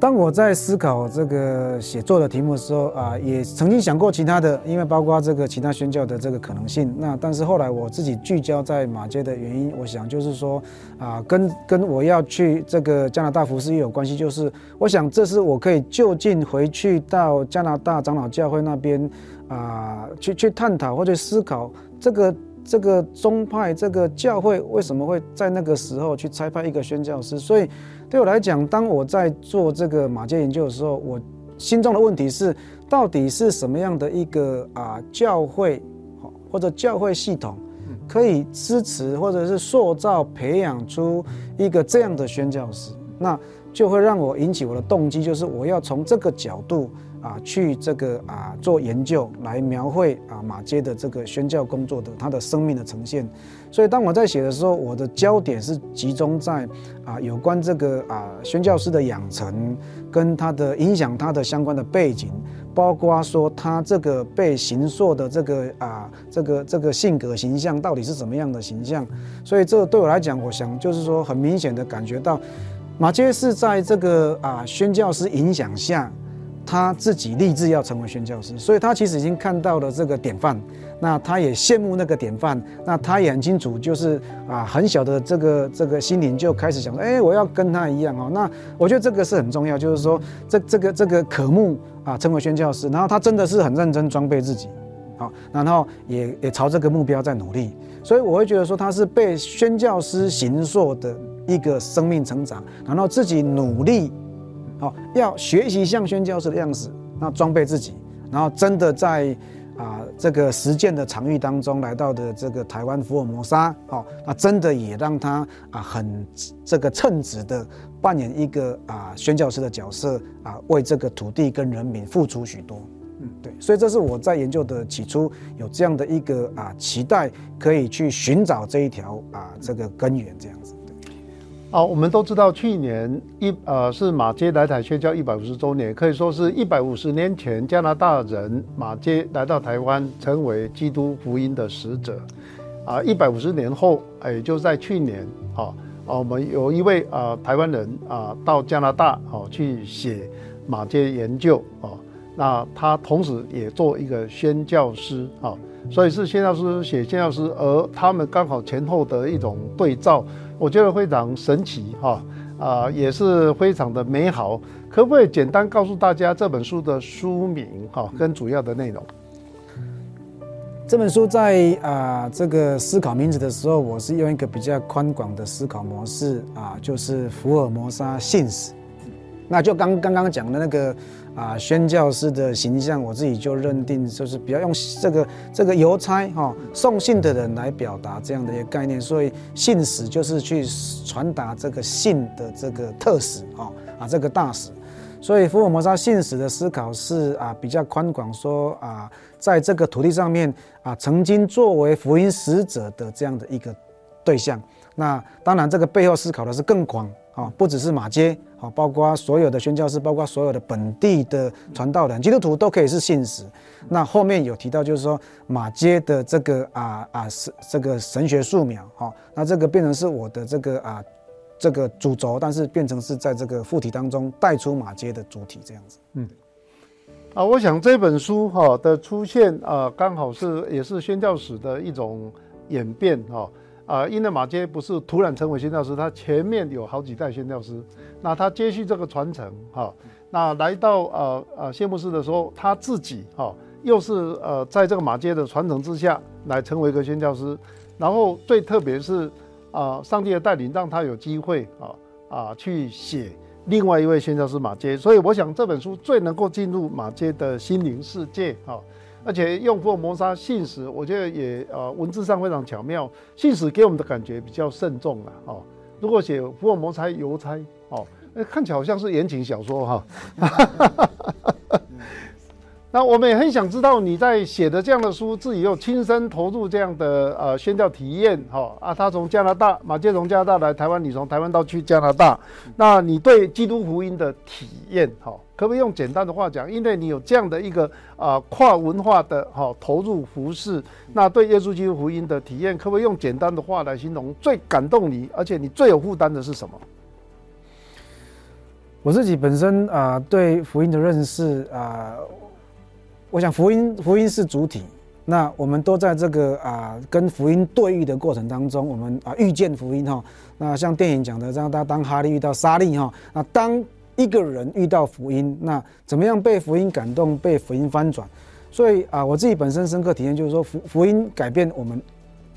当我在思考这个写作的题目的时候啊，也曾经想过其他的，因为包括这个其他宣教的这个可能性。那但是后来我自己聚焦在马街的原因，我想就是说啊，跟跟我要去这个加拿大服饰也有关系，就是我想这是我可以就近回去到加拿大长老教会那边啊，去去探讨或者思考这个这个宗派这个教会为什么会在那个时候去差派一个宣教师，所以。对我来讲，当我在做这个马偕研究的时候，我心中的问题是，到底是什么样的一个啊教会，或者教会系统，可以支持或者是塑造、培养出一个这样的宣教师？那就会让我引起我的动机，就是我要从这个角度。啊，去这个啊做研究来描绘啊马街的这个宣教工作的他的生命的呈现，所以当我在写的时候，我的焦点是集中在啊有关这个啊宣教师的养成跟他的影响他的相关的背景，包括说他这个被形塑的这个啊这个这个性格形象到底是怎么样的形象，所以这对我来讲，我想就是说很明显的感觉到马偕是在这个啊宣教师影响下。他自己立志要成为宣教师，所以他其实已经看到了这个典范，那他也羡慕那个典范，那他也很清楚，就是啊，很小的这个这个心灵就开始想说，哎，我要跟他一样哦。那我觉得这个是很重要，就是说这这个这个渴慕啊，成为宣教师，然后他真的是很认真装备自己，好，然后也也朝这个目标在努力，所以我会觉得说他是被宣教师形塑的一个生命成长，然后自己努力。好，要学习像宣教师的样子，那装备自己，然后真的在啊这个实践的场域当中，来到的这个台湾福尔摩沙，哦，那真的也让他啊很这个称职的扮演一个啊宣教师的角色啊，为这个土地跟人民付出许多。嗯，对，所以这是我在研究的起初有这样的一个啊期待，可以去寻找这一条啊这个根源这样子。好，我们都知道去年一呃是马街来台宣教一百五十周年，可以说是一百五十年前加拿大人马街来到台湾，成为基督福音的使者。啊，一百五十年后，也就在去年，啊，我们有一位啊台湾人啊到加拿大哦去写马街研究哦，那他同时也做一个宣教师啊，所以是宣教师写宣教师，而他们刚好前后的一种对照。我觉得非常神奇哈，啊，也是非常的美好。可不可以简单告诉大家这本书的书名哈，跟主要的内容？这本书在啊这个思考名字的时候，我是用一个比较宽广的思考模式啊，就是福尔摩沙信使。那就刚刚刚讲的那个。啊，宣教师的形象，我自己就认定就是比较用这个这个邮差哈、哦、送信的人来表达这样的一个概念，所以信使就是去传达这个信的这个特使啊啊这个大使，所以福尔摩沙信使的思考是啊比较宽广，说啊在这个土地上面啊曾经作为福音使者的这样的一个对象，那当然这个背后思考的是更广。啊，不只是马街，啊，包括所有的宣教士，包括所有的本地的传道人，基督徒都可以是信使。那后面有提到，就是说马街的这个啊啊是这个神学素描，哈，那这个变成是我的这个啊这个主轴，但是变成是在这个附体当中带出马街的主体这样子。嗯，啊，我想这本书哈的出现啊，刚好是也是宣教史的一种演变哈。因为马街不是突然成为宣教师，他前面有好几代宣教师，那他接续这个传承，哈，那来到呃呃谢牧师的时候，他自己哈又是呃在这个马街的传承之下来成为一个宣教师，然后最特别是啊上帝的带领让他有机会啊啊去写另外一位宣教师马街，所以我想这本书最能够进入马街的心灵世界哈。而且用福尔摩沙信使，我觉得也呃文字上非常巧妙。信使给我们的感觉比较慎重了哦。如果写福尔摩沙邮差哦，看起来好像是言情小说哈。那我们也很想知道你在写的这样的书，自己又亲身投入这样的呃宣教体验哈啊，他从加拿大马偕从加拿大来台湾，你从台湾到去加拿大，那你对基督福音的体验哈，可不可以用简单的话讲？因为你有这样的一个啊跨文化的哈投入服事，那对耶稣基督福音的体验，可不可以用简单的话来形容？最感动你，而且你最有负担的是什么？我自己本身啊、对福音的认识啊、我想福音福音是主体。那我们都在这个啊、跟福音对遇的过程当中，我们啊遇见福音哈。那像电影讲的，让他当哈利遇到沙利哈。那当一个人遇到福音，那怎么样被福音感动，被福音翻转？所以啊，我自己本身深刻体验就是说，福福音改变我们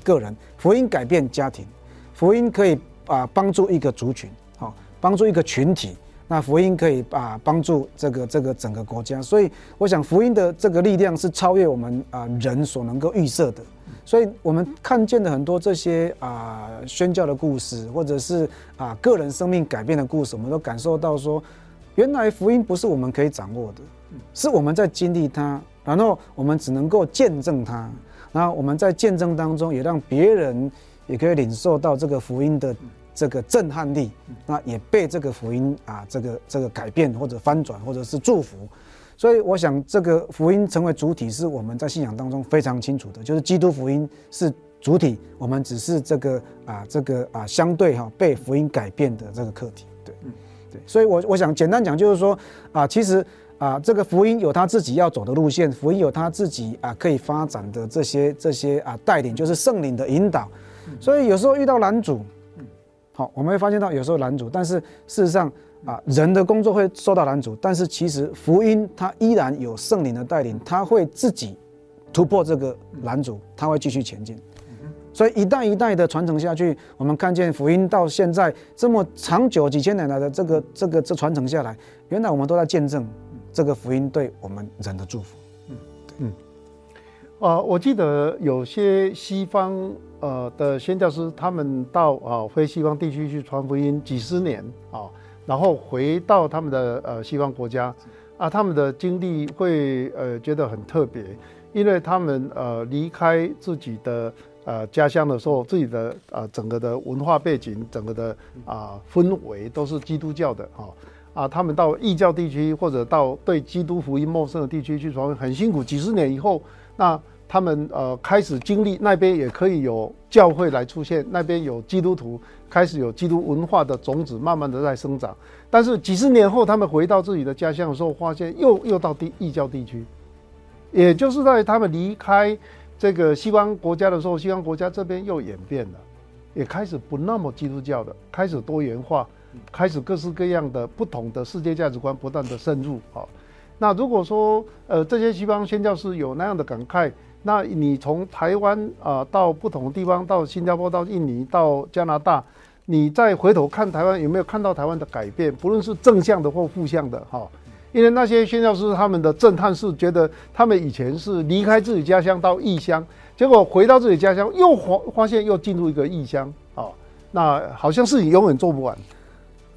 个人，福音改变家庭，福音可以啊帮助一个族群，好帮助一个群体。那福音可以啊帮助这个这个整个国家，所以我想福音的这个力量是超越我们啊人所能够预设的。所以我们看见的很多这些啊宣教的故事，或者是啊个人生命改变的故事，我们都感受到说，原来福音不是我们可以掌握的，是我们在经历它，然后我们只能够见证它，然后我们在见证当中也让别人也可以领受到这个福音的。这个震撼力，那也被这个福音啊，这个这个改变或者翻转或者是祝福，所以我想这个福音成为主体是我们在信仰当中非常清楚的，就是基督福音是主体，我们只是这个啊这个啊相对哈被福音改变的这个课题，对，对，所以我我想简单讲就是说啊，其实啊这个福音有他自己要走的路线，福音有他自己啊可以发展的这些这些啊带领，就是圣灵的引导，所以有时候遇到拦阻。好，我们会发现到有时候拦阻，但是事实上啊，人的工作会受到拦阻，但是其实福音它依然有圣灵的带领，它会自己突破这个拦阻，它会继续前进。所以一代一代的传承下去，我们看见福音到现在这么长久几千年来的这个这个这传承下来，原来我们都在见证这个福音对我们人的祝福。嗯嗯，啊，我记得有些西方。呃的宣教师，他们到啊非西方地区去传福音几十年啊，然后回到他们的呃西方国家，啊，他们的经历会呃觉得很特别，因为他们呃离开自己的呃家乡的时候，自己的呃整个的文化背景，整个的啊氛围都是基督教的啊，啊，他们到异教地区或者到对基督福音陌生的地区去传，很辛苦，几十年以后那。他们呃开始经历那边也可以有教会来出现，那边有基督徒开始有基督文化的种子慢慢的在生长。但是几十年后，他们回到自己的家乡的时候，发现又又到地异教地区，也就是在他们离开这个西方国家的时候，西方国家这边又演变了，也开始不那么基督教的，开始多元化，开始各式各样的不同的世界价值观不断的渗入。好，那如果说呃这些西方宣教士有那样的感慨。那你从台湾啊、到不同的地方，到新加坡、到印尼、到加拿大，你再回头看台湾，有没有看到台湾的改变？不论是正向的或负向的，哈。因为那些宣教师他们的震撼是觉得，他们以前是离开自己家乡到异乡，结果回到自己家乡又发发现又进入一个异乡，啊，那好像事情永远做不完。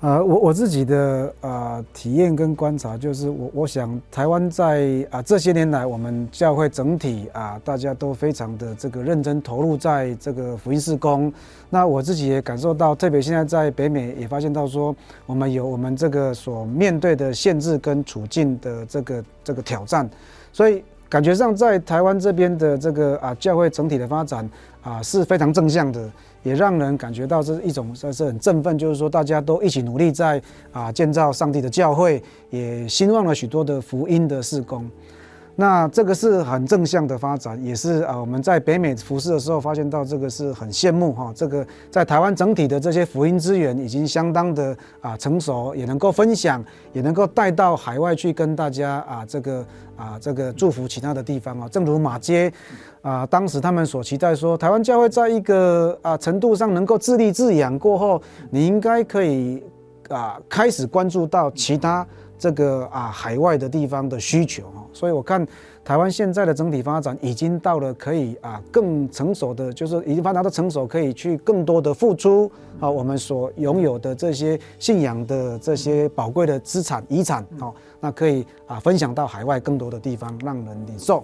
呃，我我自己的呃体验跟观察，就是我我想台湾在啊这些年来，我们教会整体啊大家都非常的这个认真投入在这个福音事工。那我自己也感受到，特别现在在北美也发现到说，我们有我们这个所面对的限制跟处境的这个这个挑战，所以感觉上在台湾这边的这个啊教会整体的发展啊是非常正向的。也让人感觉到这是一种算是很振奋，就是说大家都一起努力在啊建造上帝的教会，也兴旺了许多的福音的事工。那这个是很正向的发展，也是啊我们在北美服事的时候发现到这个是很羡慕哈。这个在台湾整体的这些福音资源已经相当的啊成熟，也能够分享，也能够带到海外去跟大家啊这个啊这个祝福其他的地方啊。正如马街。啊，当时他们所期待说，台湾教会在一个啊程度上能够自立自养过后，你应该可以啊开始关注到其他这个啊海外的地方的需求哈。所以我看台湾现在的整体发展已经到了可以啊更成熟的，就是已经发展到成熟，可以去更多的付出啊我们所拥有的这些信仰的这些宝贵的资产遗产啊，那可以啊分享到海外更多的地方，让人领受。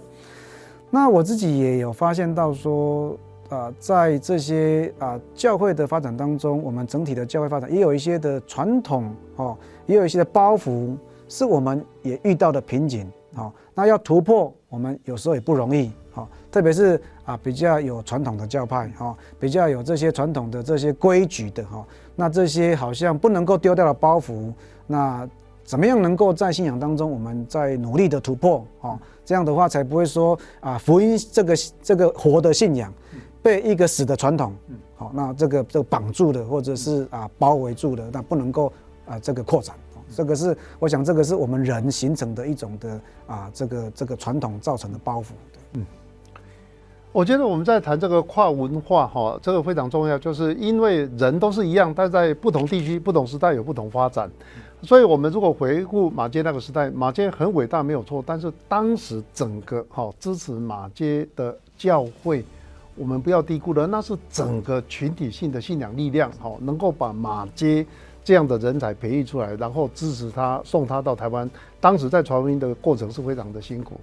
那我自己也有发现到说，啊，在这些啊教会的发展当中，我们整体的教会发展也有一些的传统哦，也有一些的包袱，是我们也遇到的瓶颈。好，那要突破，我们有时候也不容易。好，特别是啊比较有传统的教派，哈，比较有这些传统的这些规矩的哈，那这些好像不能够丢掉的包袱那怎么样能够在信仰当中，我们在努力的突破哦，这样的话才不会说啊，福音这个这个活的信仰被一个死的传统，好，那这个这个绑住的或者是啊包围住的，那不能够啊这个扩展。这个是我想，这个是我们人形成的一种的啊这个这个传统造成的包袱。嗯，我觉得我们在谈这个跨文化哈，这个非常重要，就是因为人都是一样，但在不同地区、不同时代有不同发展。所以，我们如果回顾马街那个时代，马街很伟大，没有错。但是当时整个哈支持马街的教会，我们不要低估了，那是整个群体性的信仰力量，哈，能够把马街这样的人才培育出来，然后支持他，送他到台湾。当时在传福音的过程是非常的辛苦，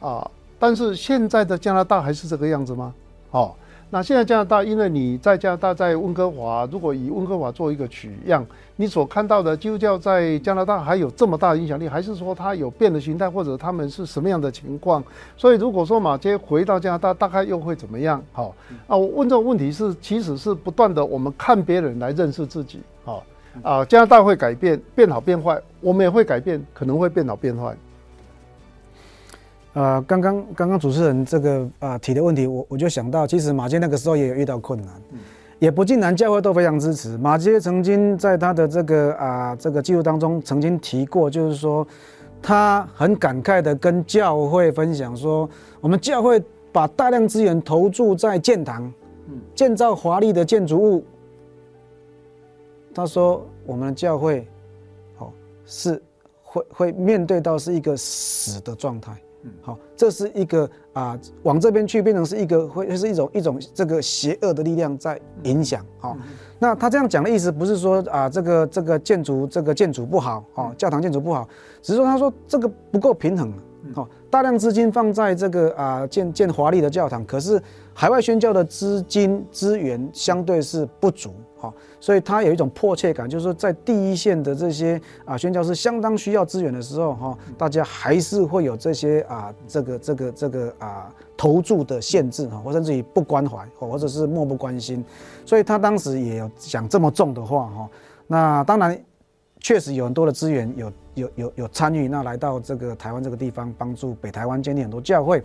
啊，但是现在的加拿大还是这个样子吗？好。那现在加拿大，因为你在加拿大，在温哥华，如果以温哥华做一个取样，你所看到的基督教在加拿大还有这么大的影响力，还是说它有变的形态，或者他们是什么样的情况？所以如果说马街回到加拿大，大概又会怎么样？好，啊，我问这个问题是，其实是不断的，我们看别人来认识自己。好，啊，加拿大会改变，变好变坏，我们也会改变，可能会变好变坏。呃，刚刚刚刚主持人这个啊、呃、提的问题，我我就想到，其实马杰那个时候也有遇到困难，嗯、也不尽然教会都非常支持。马杰曾经在他的这个啊、呃、这个记录当中曾经提过，就是说他很感慨的跟教会分享说，我们教会把大量资源投注在建堂，建造华丽的建筑物。他说我们的教会，哦，是会会面对到是一个死的状态。好，这是一个啊，往这边去变成是一个会是一种一种这个邪恶的力量在影响。好，那他这样讲的意思不是说啊，这个这个建筑这个建筑不好，哦，教堂建筑不好，只是说他说这个不够平衡。好，大量资金放在这个啊建建华丽的教堂，可是海外宣教的资金资源相对是不足。好，所以他有一种迫切感，就是说在第一线的这些啊宣教师相当需要资源的时候，哈，大家还是会有这些啊这个这个这个啊投注的限制哈，或甚至于不关怀，或者是漠不关心，所以他当时也有讲这么重的话哈。那当然，确实有很多的资源有有有有参与，那来到这个台湾这个地方，帮助北台湾建立很多教会。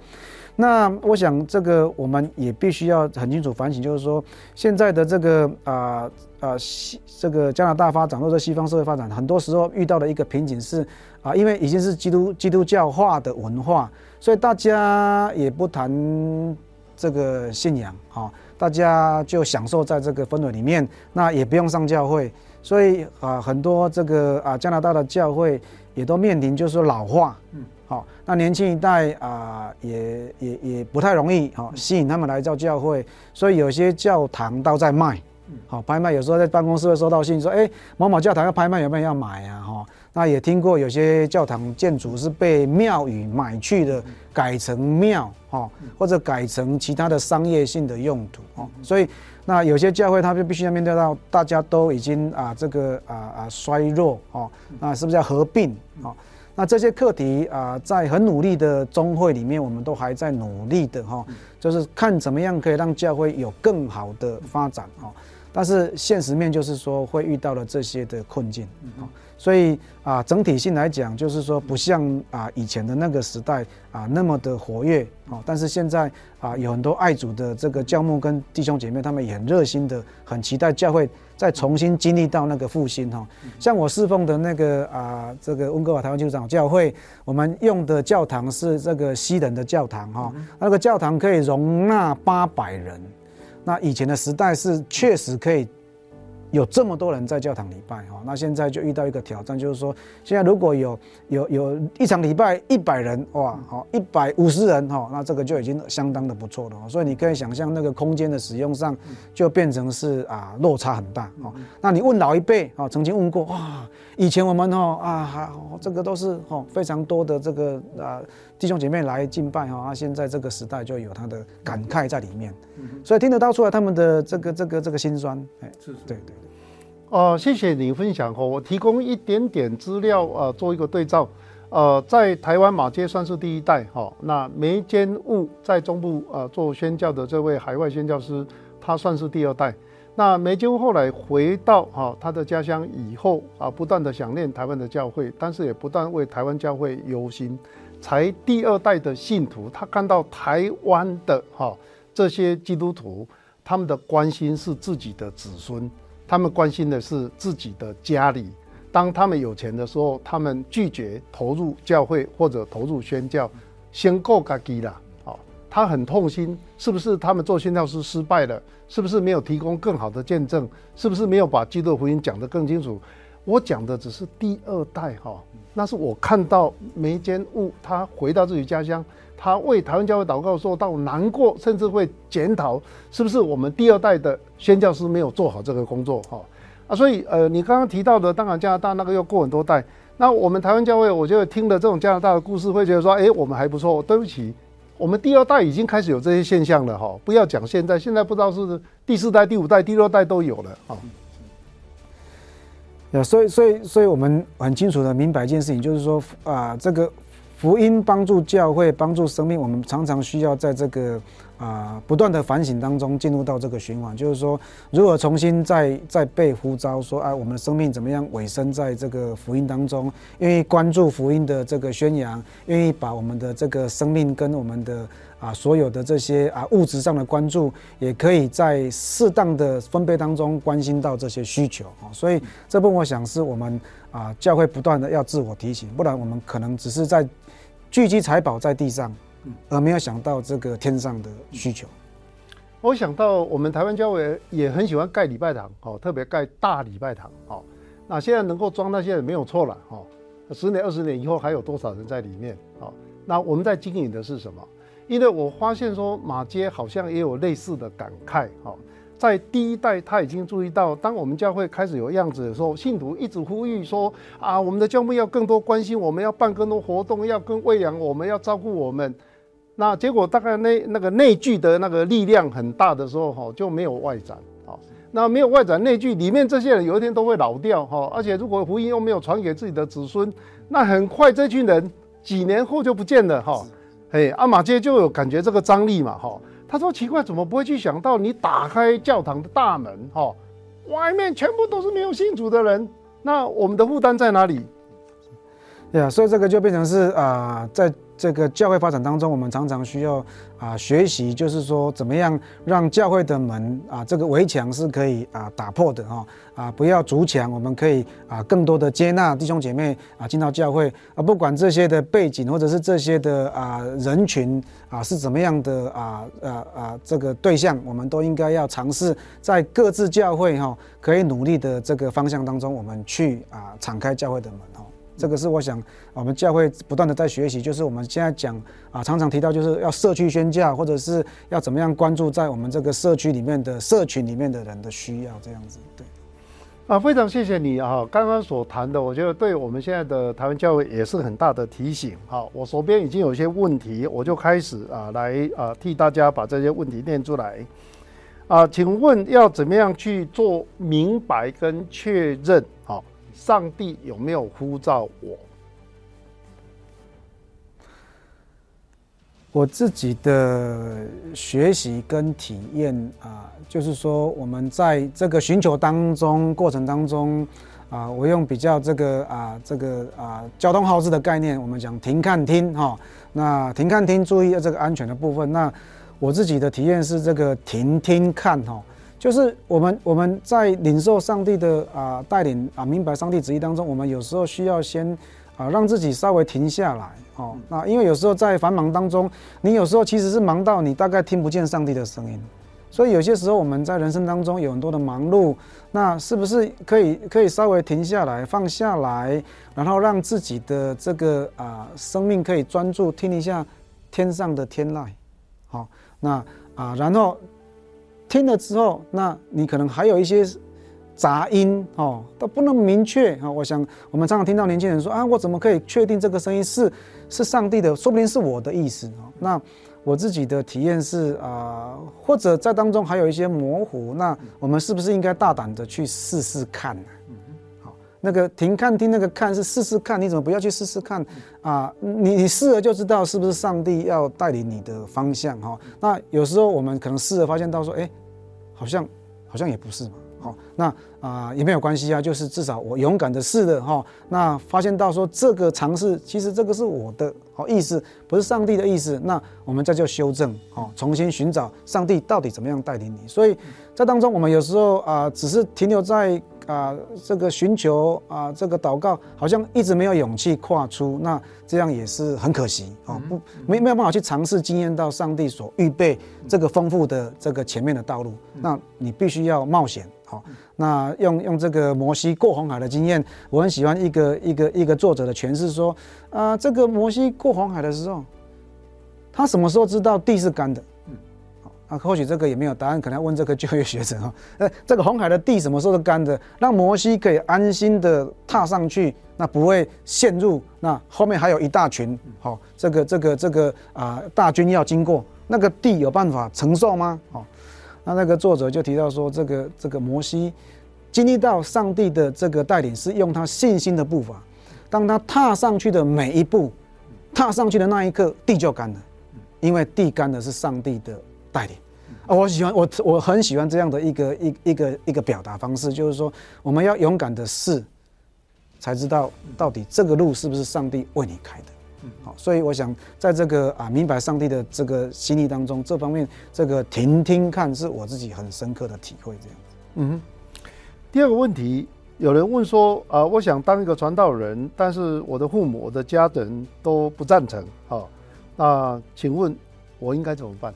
那我想，这个我们也必须要很清楚反省，就是说，现在的这个啊啊西这个加拿大发展或者西方社会发展，很多时候遇到的一个瓶颈是啊，因为已经是基督基督教化的文化，所以大家也不谈这个信仰，啊，大家就享受在这个氛围里面，那也不用上教会，所以啊，很多这个啊加拿大的教会也都面临就是说老化，嗯。好，那年轻一代啊、呃，也也也不太容易好吸引他们来到教会，所以有些教堂都在卖，好拍卖。有时候在办公室会收到信说，哎，某某教堂要拍卖，有没有要买啊？哈，那也听过有些教堂建筑是被庙宇买去的，改成庙哈，或者改成其他的商业性的用途哦。所以那有些教会他就必须要面对到大家都已经啊这个啊啊衰弱哦，那是不是要合并啊？那这些课题啊，在很努力的中会里面，我们都还在努力的哈，就是看怎么样可以让教会有更好的发展哈。但是现实面就是说，会遇到了这些的困境啊。所以啊，整体性来讲，就是说不像啊以前的那个时代啊那么的活跃啊。但是现在啊，有很多爱主的这个教牧跟弟兄姐妹，他们也很热心的，很期待教会。再重新经历到那个复兴哈，像我侍奉的那个啊，这个温哥华台湾基督长教会，我们用的教堂是这个西人的教堂哈，那个教堂可以容纳八百人，那以前的时代是确实可以。有这么多人在教堂礼拜哈，那现在就遇到一个挑战，就是说，现在如果有有有一场礼拜一百人哇，好一百五十人哈，那这个就已经相当的不错了。所以你可以想象那个空间的使用上就变成是啊落差很大哦。那你问老一辈啊，曾经问过哇，以前我们哦啊，这个都是哦非常多的这个啊弟兄姐妹来敬拜哈，那现在这个时代就有他的感慨在里面，所以听得到出来他们的这个这个这个心酸，哎，是对对。哦，谢谢你分享哦，我提供一点点资料，呃，做一个对照。呃，在台湾马街算是第一代哈，那梅坚雾在中部呃做宣教的这位海外宣教师，他算是第二代。那梅金后来回到哈他的家乡以后啊，不断的想念台湾的教会，但是也不断为台湾教会忧心。才第二代的信徒，他看到台湾的哈这些基督徒，他们的关心是自己的子孙，他们关心的是自己的家里。当他们有钱的时候，他们拒绝投入教会或者投入宣教，先够嘎己了。他很痛心，是不是他们做宣教师失败了？是不是没有提供更好的见证？是不是没有把基督福音讲得更清楚？我讲的只是第二代哈，那是我看到梅坚雾，他回到自己家乡，他为台湾教会祷告，说到难过，甚至会检讨，是不是我们第二代的宣教师没有做好这个工作哈？啊，所以呃，你刚刚提到的，当然加拿大那个要过很多代，那我们台湾教会，我觉得听了这种加拿大的故事，会觉得说，哎，我们还不错，对不起。我们第二代已经开始有这些现象了哈，不要讲现在，现在不知道是第四代、第五代、第六代都有了啊。那所以，所以，所以我们很清楚的明白一件事情，就是说啊，这个福音帮助教会、帮助生命，我们常常需要在这个。啊，不断的反省当中进入到这个循环，就是说，如果重新再再被呼召说，哎，我们的生命怎么样委身在这个福音当中，愿意关注福音的这个宣扬，愿意把我们的这个生命跟我们的啊所有的这些啊物质上的关注，也可以在适当的分配当中关心到这些需求啊。所以这部分我想是我们啊教会不断的要自我提醒，不然我们可能只是在聚集财宝在地上。而没有想到这个天上的需求。我想到我们台湾教会也很喜欢盖礼拜堂，哦，特别盖大礼拜堂，哦，那现在能够装那些人没有错了，哦，十年二十年以后还有多少人在里面？哦，那我们在经营的是什么？因为我发现说马街好像也有类似的感慨，哦，在第一代他已经注意到，当我们教会开始有样子的时候，信徒一直呼吁说啊，我们的教牧要更多关心，我们要办更多活动，要更喂养，我们要照顾我们。那结果大概那那个内聚的那个力量很大的时候，哈，就没有外展，啊，那没有外展内聚里面这些人有一天都会老掉，哈，而且如果福音又没有传给自己的子孙，那很快这群人几年后就不见了，哈，哎，阿马街就有感觉这个张力嘛，哈，他说奇怪，怎么不会去想到你打开教堂的大门，哈，外面全部都是没有信主的人，那我们的负担在哪里？对啊，所以这个就变成是啊、在。这个教会发展当中，我们常常需要啊学习，就是说怎么样让教会的门啊这个围墙是可以啊打破的哈啊不要筑墙，我们可以啊更多的接纳弟兄姐妹啊进到教会啊，不管这些的背景或者是这些的啊人群啊是怎么样的啊啊啊这个对象，我们都应该要尝试在各自教会哈可以努力的这个方向当中，我们去啊敞开教会的门哈。这个是我想，我们教会不断的在学习，就是我们现在讲啊，常常提到就是要社区宣教，或者是要怎么样关注在我们这个社区里面的社群里面的人的需要，这样子。对，啊，非常谢谢你啊，刚刚所谈的，我觉得对我们现在的台湾教会也是很大的提醒。好，我手边已经有一些问题，我就开始啊来啊替大家把这些问题念出来。啊，请问要怎么样去做明白跟确认？上帝有没有呼召我？我自己的学习跟体验啊，就是说我们在这个寻求当中过程当中啊，我用比较这个啊这个啊交通号志的概念，我们讲停看听哈。那停看听，注意这个安全的部分。那我自己的体验是这个停听看哈。就是我们我们在领受上帝的啊带领啊明白上帝旨意当中，我们有时候需要先啊让自己稍微停下来哦。那因为有时候在繁忙当中，你有时候其实是忙到你大概听不见上帝的声音，所以有些时候我们在人生当中有很多的忙碌，那是不是可以可以稍微停下来放下来，然后让自己的这个啊生命可以专注听一下天上的天籁，好，那啊然后。听了之后，那你可能还有一些杂音哦，都不能明确啊。我想我们常常听到年轻人说啊，我怎么可以确定这个声音是是上帝的？说不定是我的意思啊。那我自己的体验是啊，或者在当中还有一些模糊，那我们是不是应该大胆的去试试看呢？好，那个停看听那个看是试试看，你怎么不要去试试看啊？你你试了就知道是不是上帝要带领你的方向哈。那有时候我们可能试了发现到说，哎。好像好像也不是嘛。好，那啊、也没有关系啊，就是至少我勇敢的试了哈，那发现到说这个尝试其实这个是我的好意思，不是上帝的意思，那我们再就修正，哦，重新寻找上帝到底怎么样带领你。所以在当中，我们有时候啊、只是停留在啊、呃、这个寻求啊、呃、这个祷告，好像一直没有勇气跨出，那这样也是很可惜哦，不没没有办法去尝试经验到上帝所预备这个丰富的这个前面的道路，那你必须要冒险。好，那用用这个摩西过红海的经验，我很喜欢一个一个一个作者的诠释说，啊、呃，这个摩西过红海的时候，他什么时候知道地是干的？嗯，好，那或许这个也没有答案，可能要问这个就业学者哈。呃，这个红海的地什么时候是干的？让摩西可以安心的踏上去，那不会陷入，那后面还有一大群，好，这个这个这个啊、呃、大军要经过，那个地有办法承受吗？哦。那那个作者就提到说，这个这个摩西经历到上帝的这个带领，是用他信心的步伐。当他踏上去的每一步，踏上去的那一刻，地就干了，因为地干的是上帝的带领。啊，我喜欢我我很喜欢这样的一个一一个一个表达方式，就是说我们要勇敢的试，才知道到底这个路是不是上帝为你开的。好，所以我想在这个啊明白上帝的这个心意当中，这方面这个听听看是我自己很深刻的体会。这样子，嗯哼。第二个问题，有人问说啊，我想当一个传道人，但是我的父母、我的家人都不赞成。好，那请问我应该怎么办？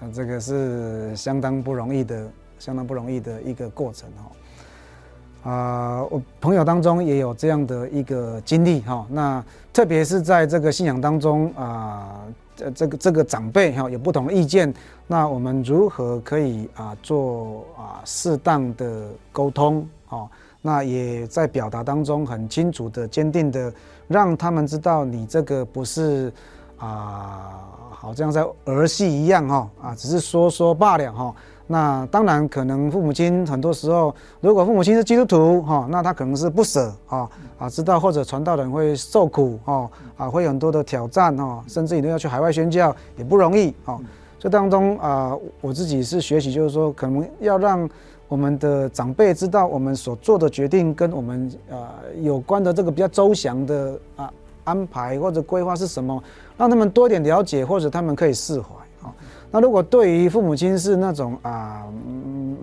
那这个是相当不容易的，相当不容易的一个过程哈。啊、我朋友当中也有这样的一个经历哈。那特别是在这个信仰当中啊，呃，这个这个长辈哈有不同的意见，那我们如何可以啊做啊适当的沟通？哈，那也在表达当中很清楚的、坚定的，让他们知道你这个不是啊，好像在儿戏一样哈啊，只是说说罢了哈。那当然，可能父母亲很多时候，如果父母亲是基督徒哈，那他可能是不舍啊啊，知道或者传道人会受苦哈啊，会有很多的挑战哦，甚至你都要去海外宣教也不容易哦。这当中啊，我自己是学习，就是说，可能要让我们的长辈知道我们所做的决定跟我们啊有关的这个比较周详的啊安排或者规划是什么，让他们多一点了解，或者他们可以释怀啊。那如果对于父母亲是那种啊、呃，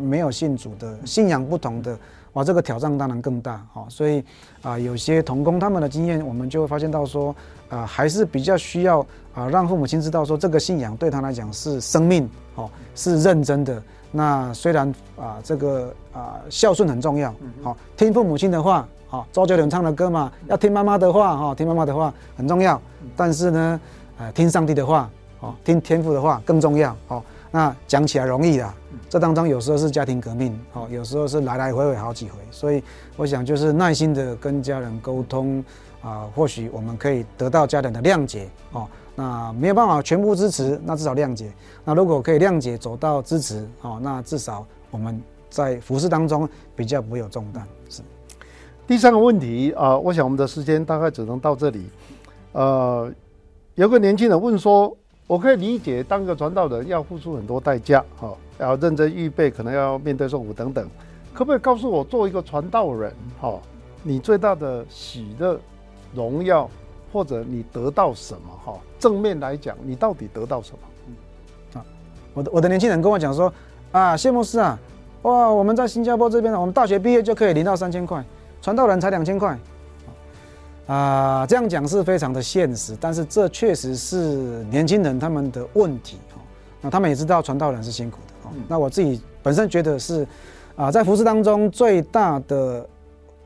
没有信主的信仰不同的，哇，这个挑战当然更大哈。所以啊、呃，有些童工他们的经验，我们就会发现到说，啊、呃，还是比较需要啊、呃，让父母亲知道说，这个信仰对他来讲是生命，哦，是认真的。那虽然啊、呃，这个啊、呃，孝顺很重要，好，听父母亲的话，好，周杰伦唱的歌嘛，要听妈妈的话，哈，听妈妈的话很重要。但是呢，呃，听上帝的话。哦，听天父的话更重要。哦，那讲起来容易啦，这当中有时候是家庭革命，哦，有时候是来来回回好几回。所以我想就是耐心的跟家人沟通啊，或许我们可以得到家人的谅解。哦，那没有办法全部支持，那至少谅解。那如果可以谅解走到支持，哦，那至少我们在服饰当中比较不会有重担。是。第三个问题啊，我想我们的时间大概只能到这里。呃，有个年轻人问说。我可以理解，当个传道人要付出很多代价，哈，要认真预备，可能要面对受苦等等。可不可以告诉我，做一个传道人，哈，你最大的喜乐、荣耀，或者你得到什么？哈，正面来讲，你到底得到什么？嗯，啊，我的我的年轻人跟我讲说，啊，谢牧师啊，哇，我们在新加坡这边呢，我们大学毕业就可以领到三千块，传道人才两千块。啊、呃，这样讲是非常的现实，但是这确实是年轻人他们的问题哈。那他们也知道传道人是辛苦的哈。那我自己本身觉得是，啊、呃，在服饰当中最大的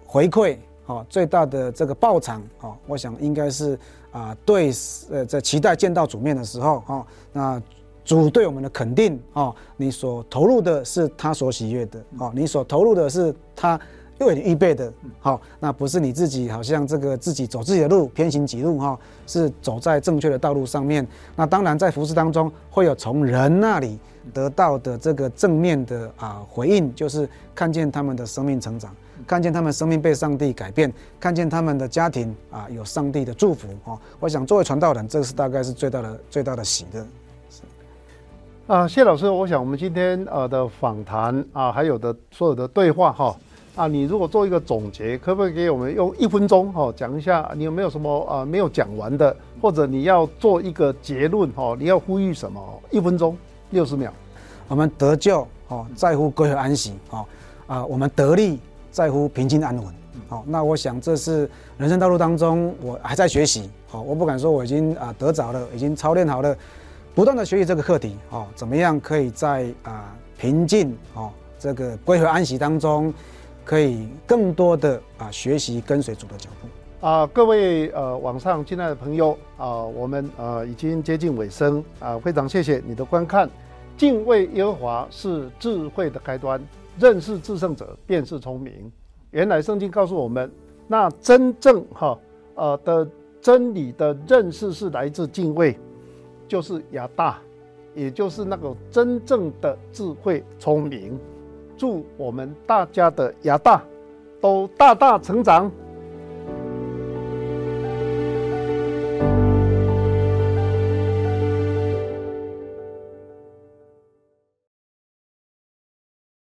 回馈哦，最大的这个报偿哦，我想应该是啊、呃，对呃在期待见到主面的时候哦，那主对我们的肯定哦，你所投入的是他所喜悦的哦，你所投入的是他。为你预备的，好，那不是你自己，好像这个自己走自己的路，偏行己路哈，是走在正确的道路上面。那当然，在服事当中，会有从人那里得到的这个正面的啊回应，就是看见他们的生命成长，看见他们生命被上帝改变，看见他们的家庭啊有上帝的祝福哈。我想作为传道人，这是大概是最大的最大的喜乐。啊，谢老师，我想我们今天呃的访谈啊，还有的所有的对话哈啊，你如果做一个总结，可不可以给我们用一分钟哈讲一下，你有没有什么啊没有讲完的，或者你要做一个结论哈，你要呼吁什么？一分钟六十秒。我们得救哦，在乎归回安息哦啊，我们得力在乎平静安稳。好，那我想这是人生道路当中我还在学习。好，我不敢说我已经啊得着了，已经操练好了。不断的学习这个课题，哦，怎么样可以在啊平静哦这个归回安息当中，可以更多的啊学习跟随主的脚步啊，各位呃网上进来的朋友啊，我们呃已经接近尾声啊，非常谢谢你的观看。敬畏耶和华是智慧的开端，认识至圣者便是聪明。原来圣经告诉我们，那真正哈呃的真理的认识是来自敬畏。就是亚大，也就是那个真正的智慧聪明。祝我们大家的亚大都大大成长。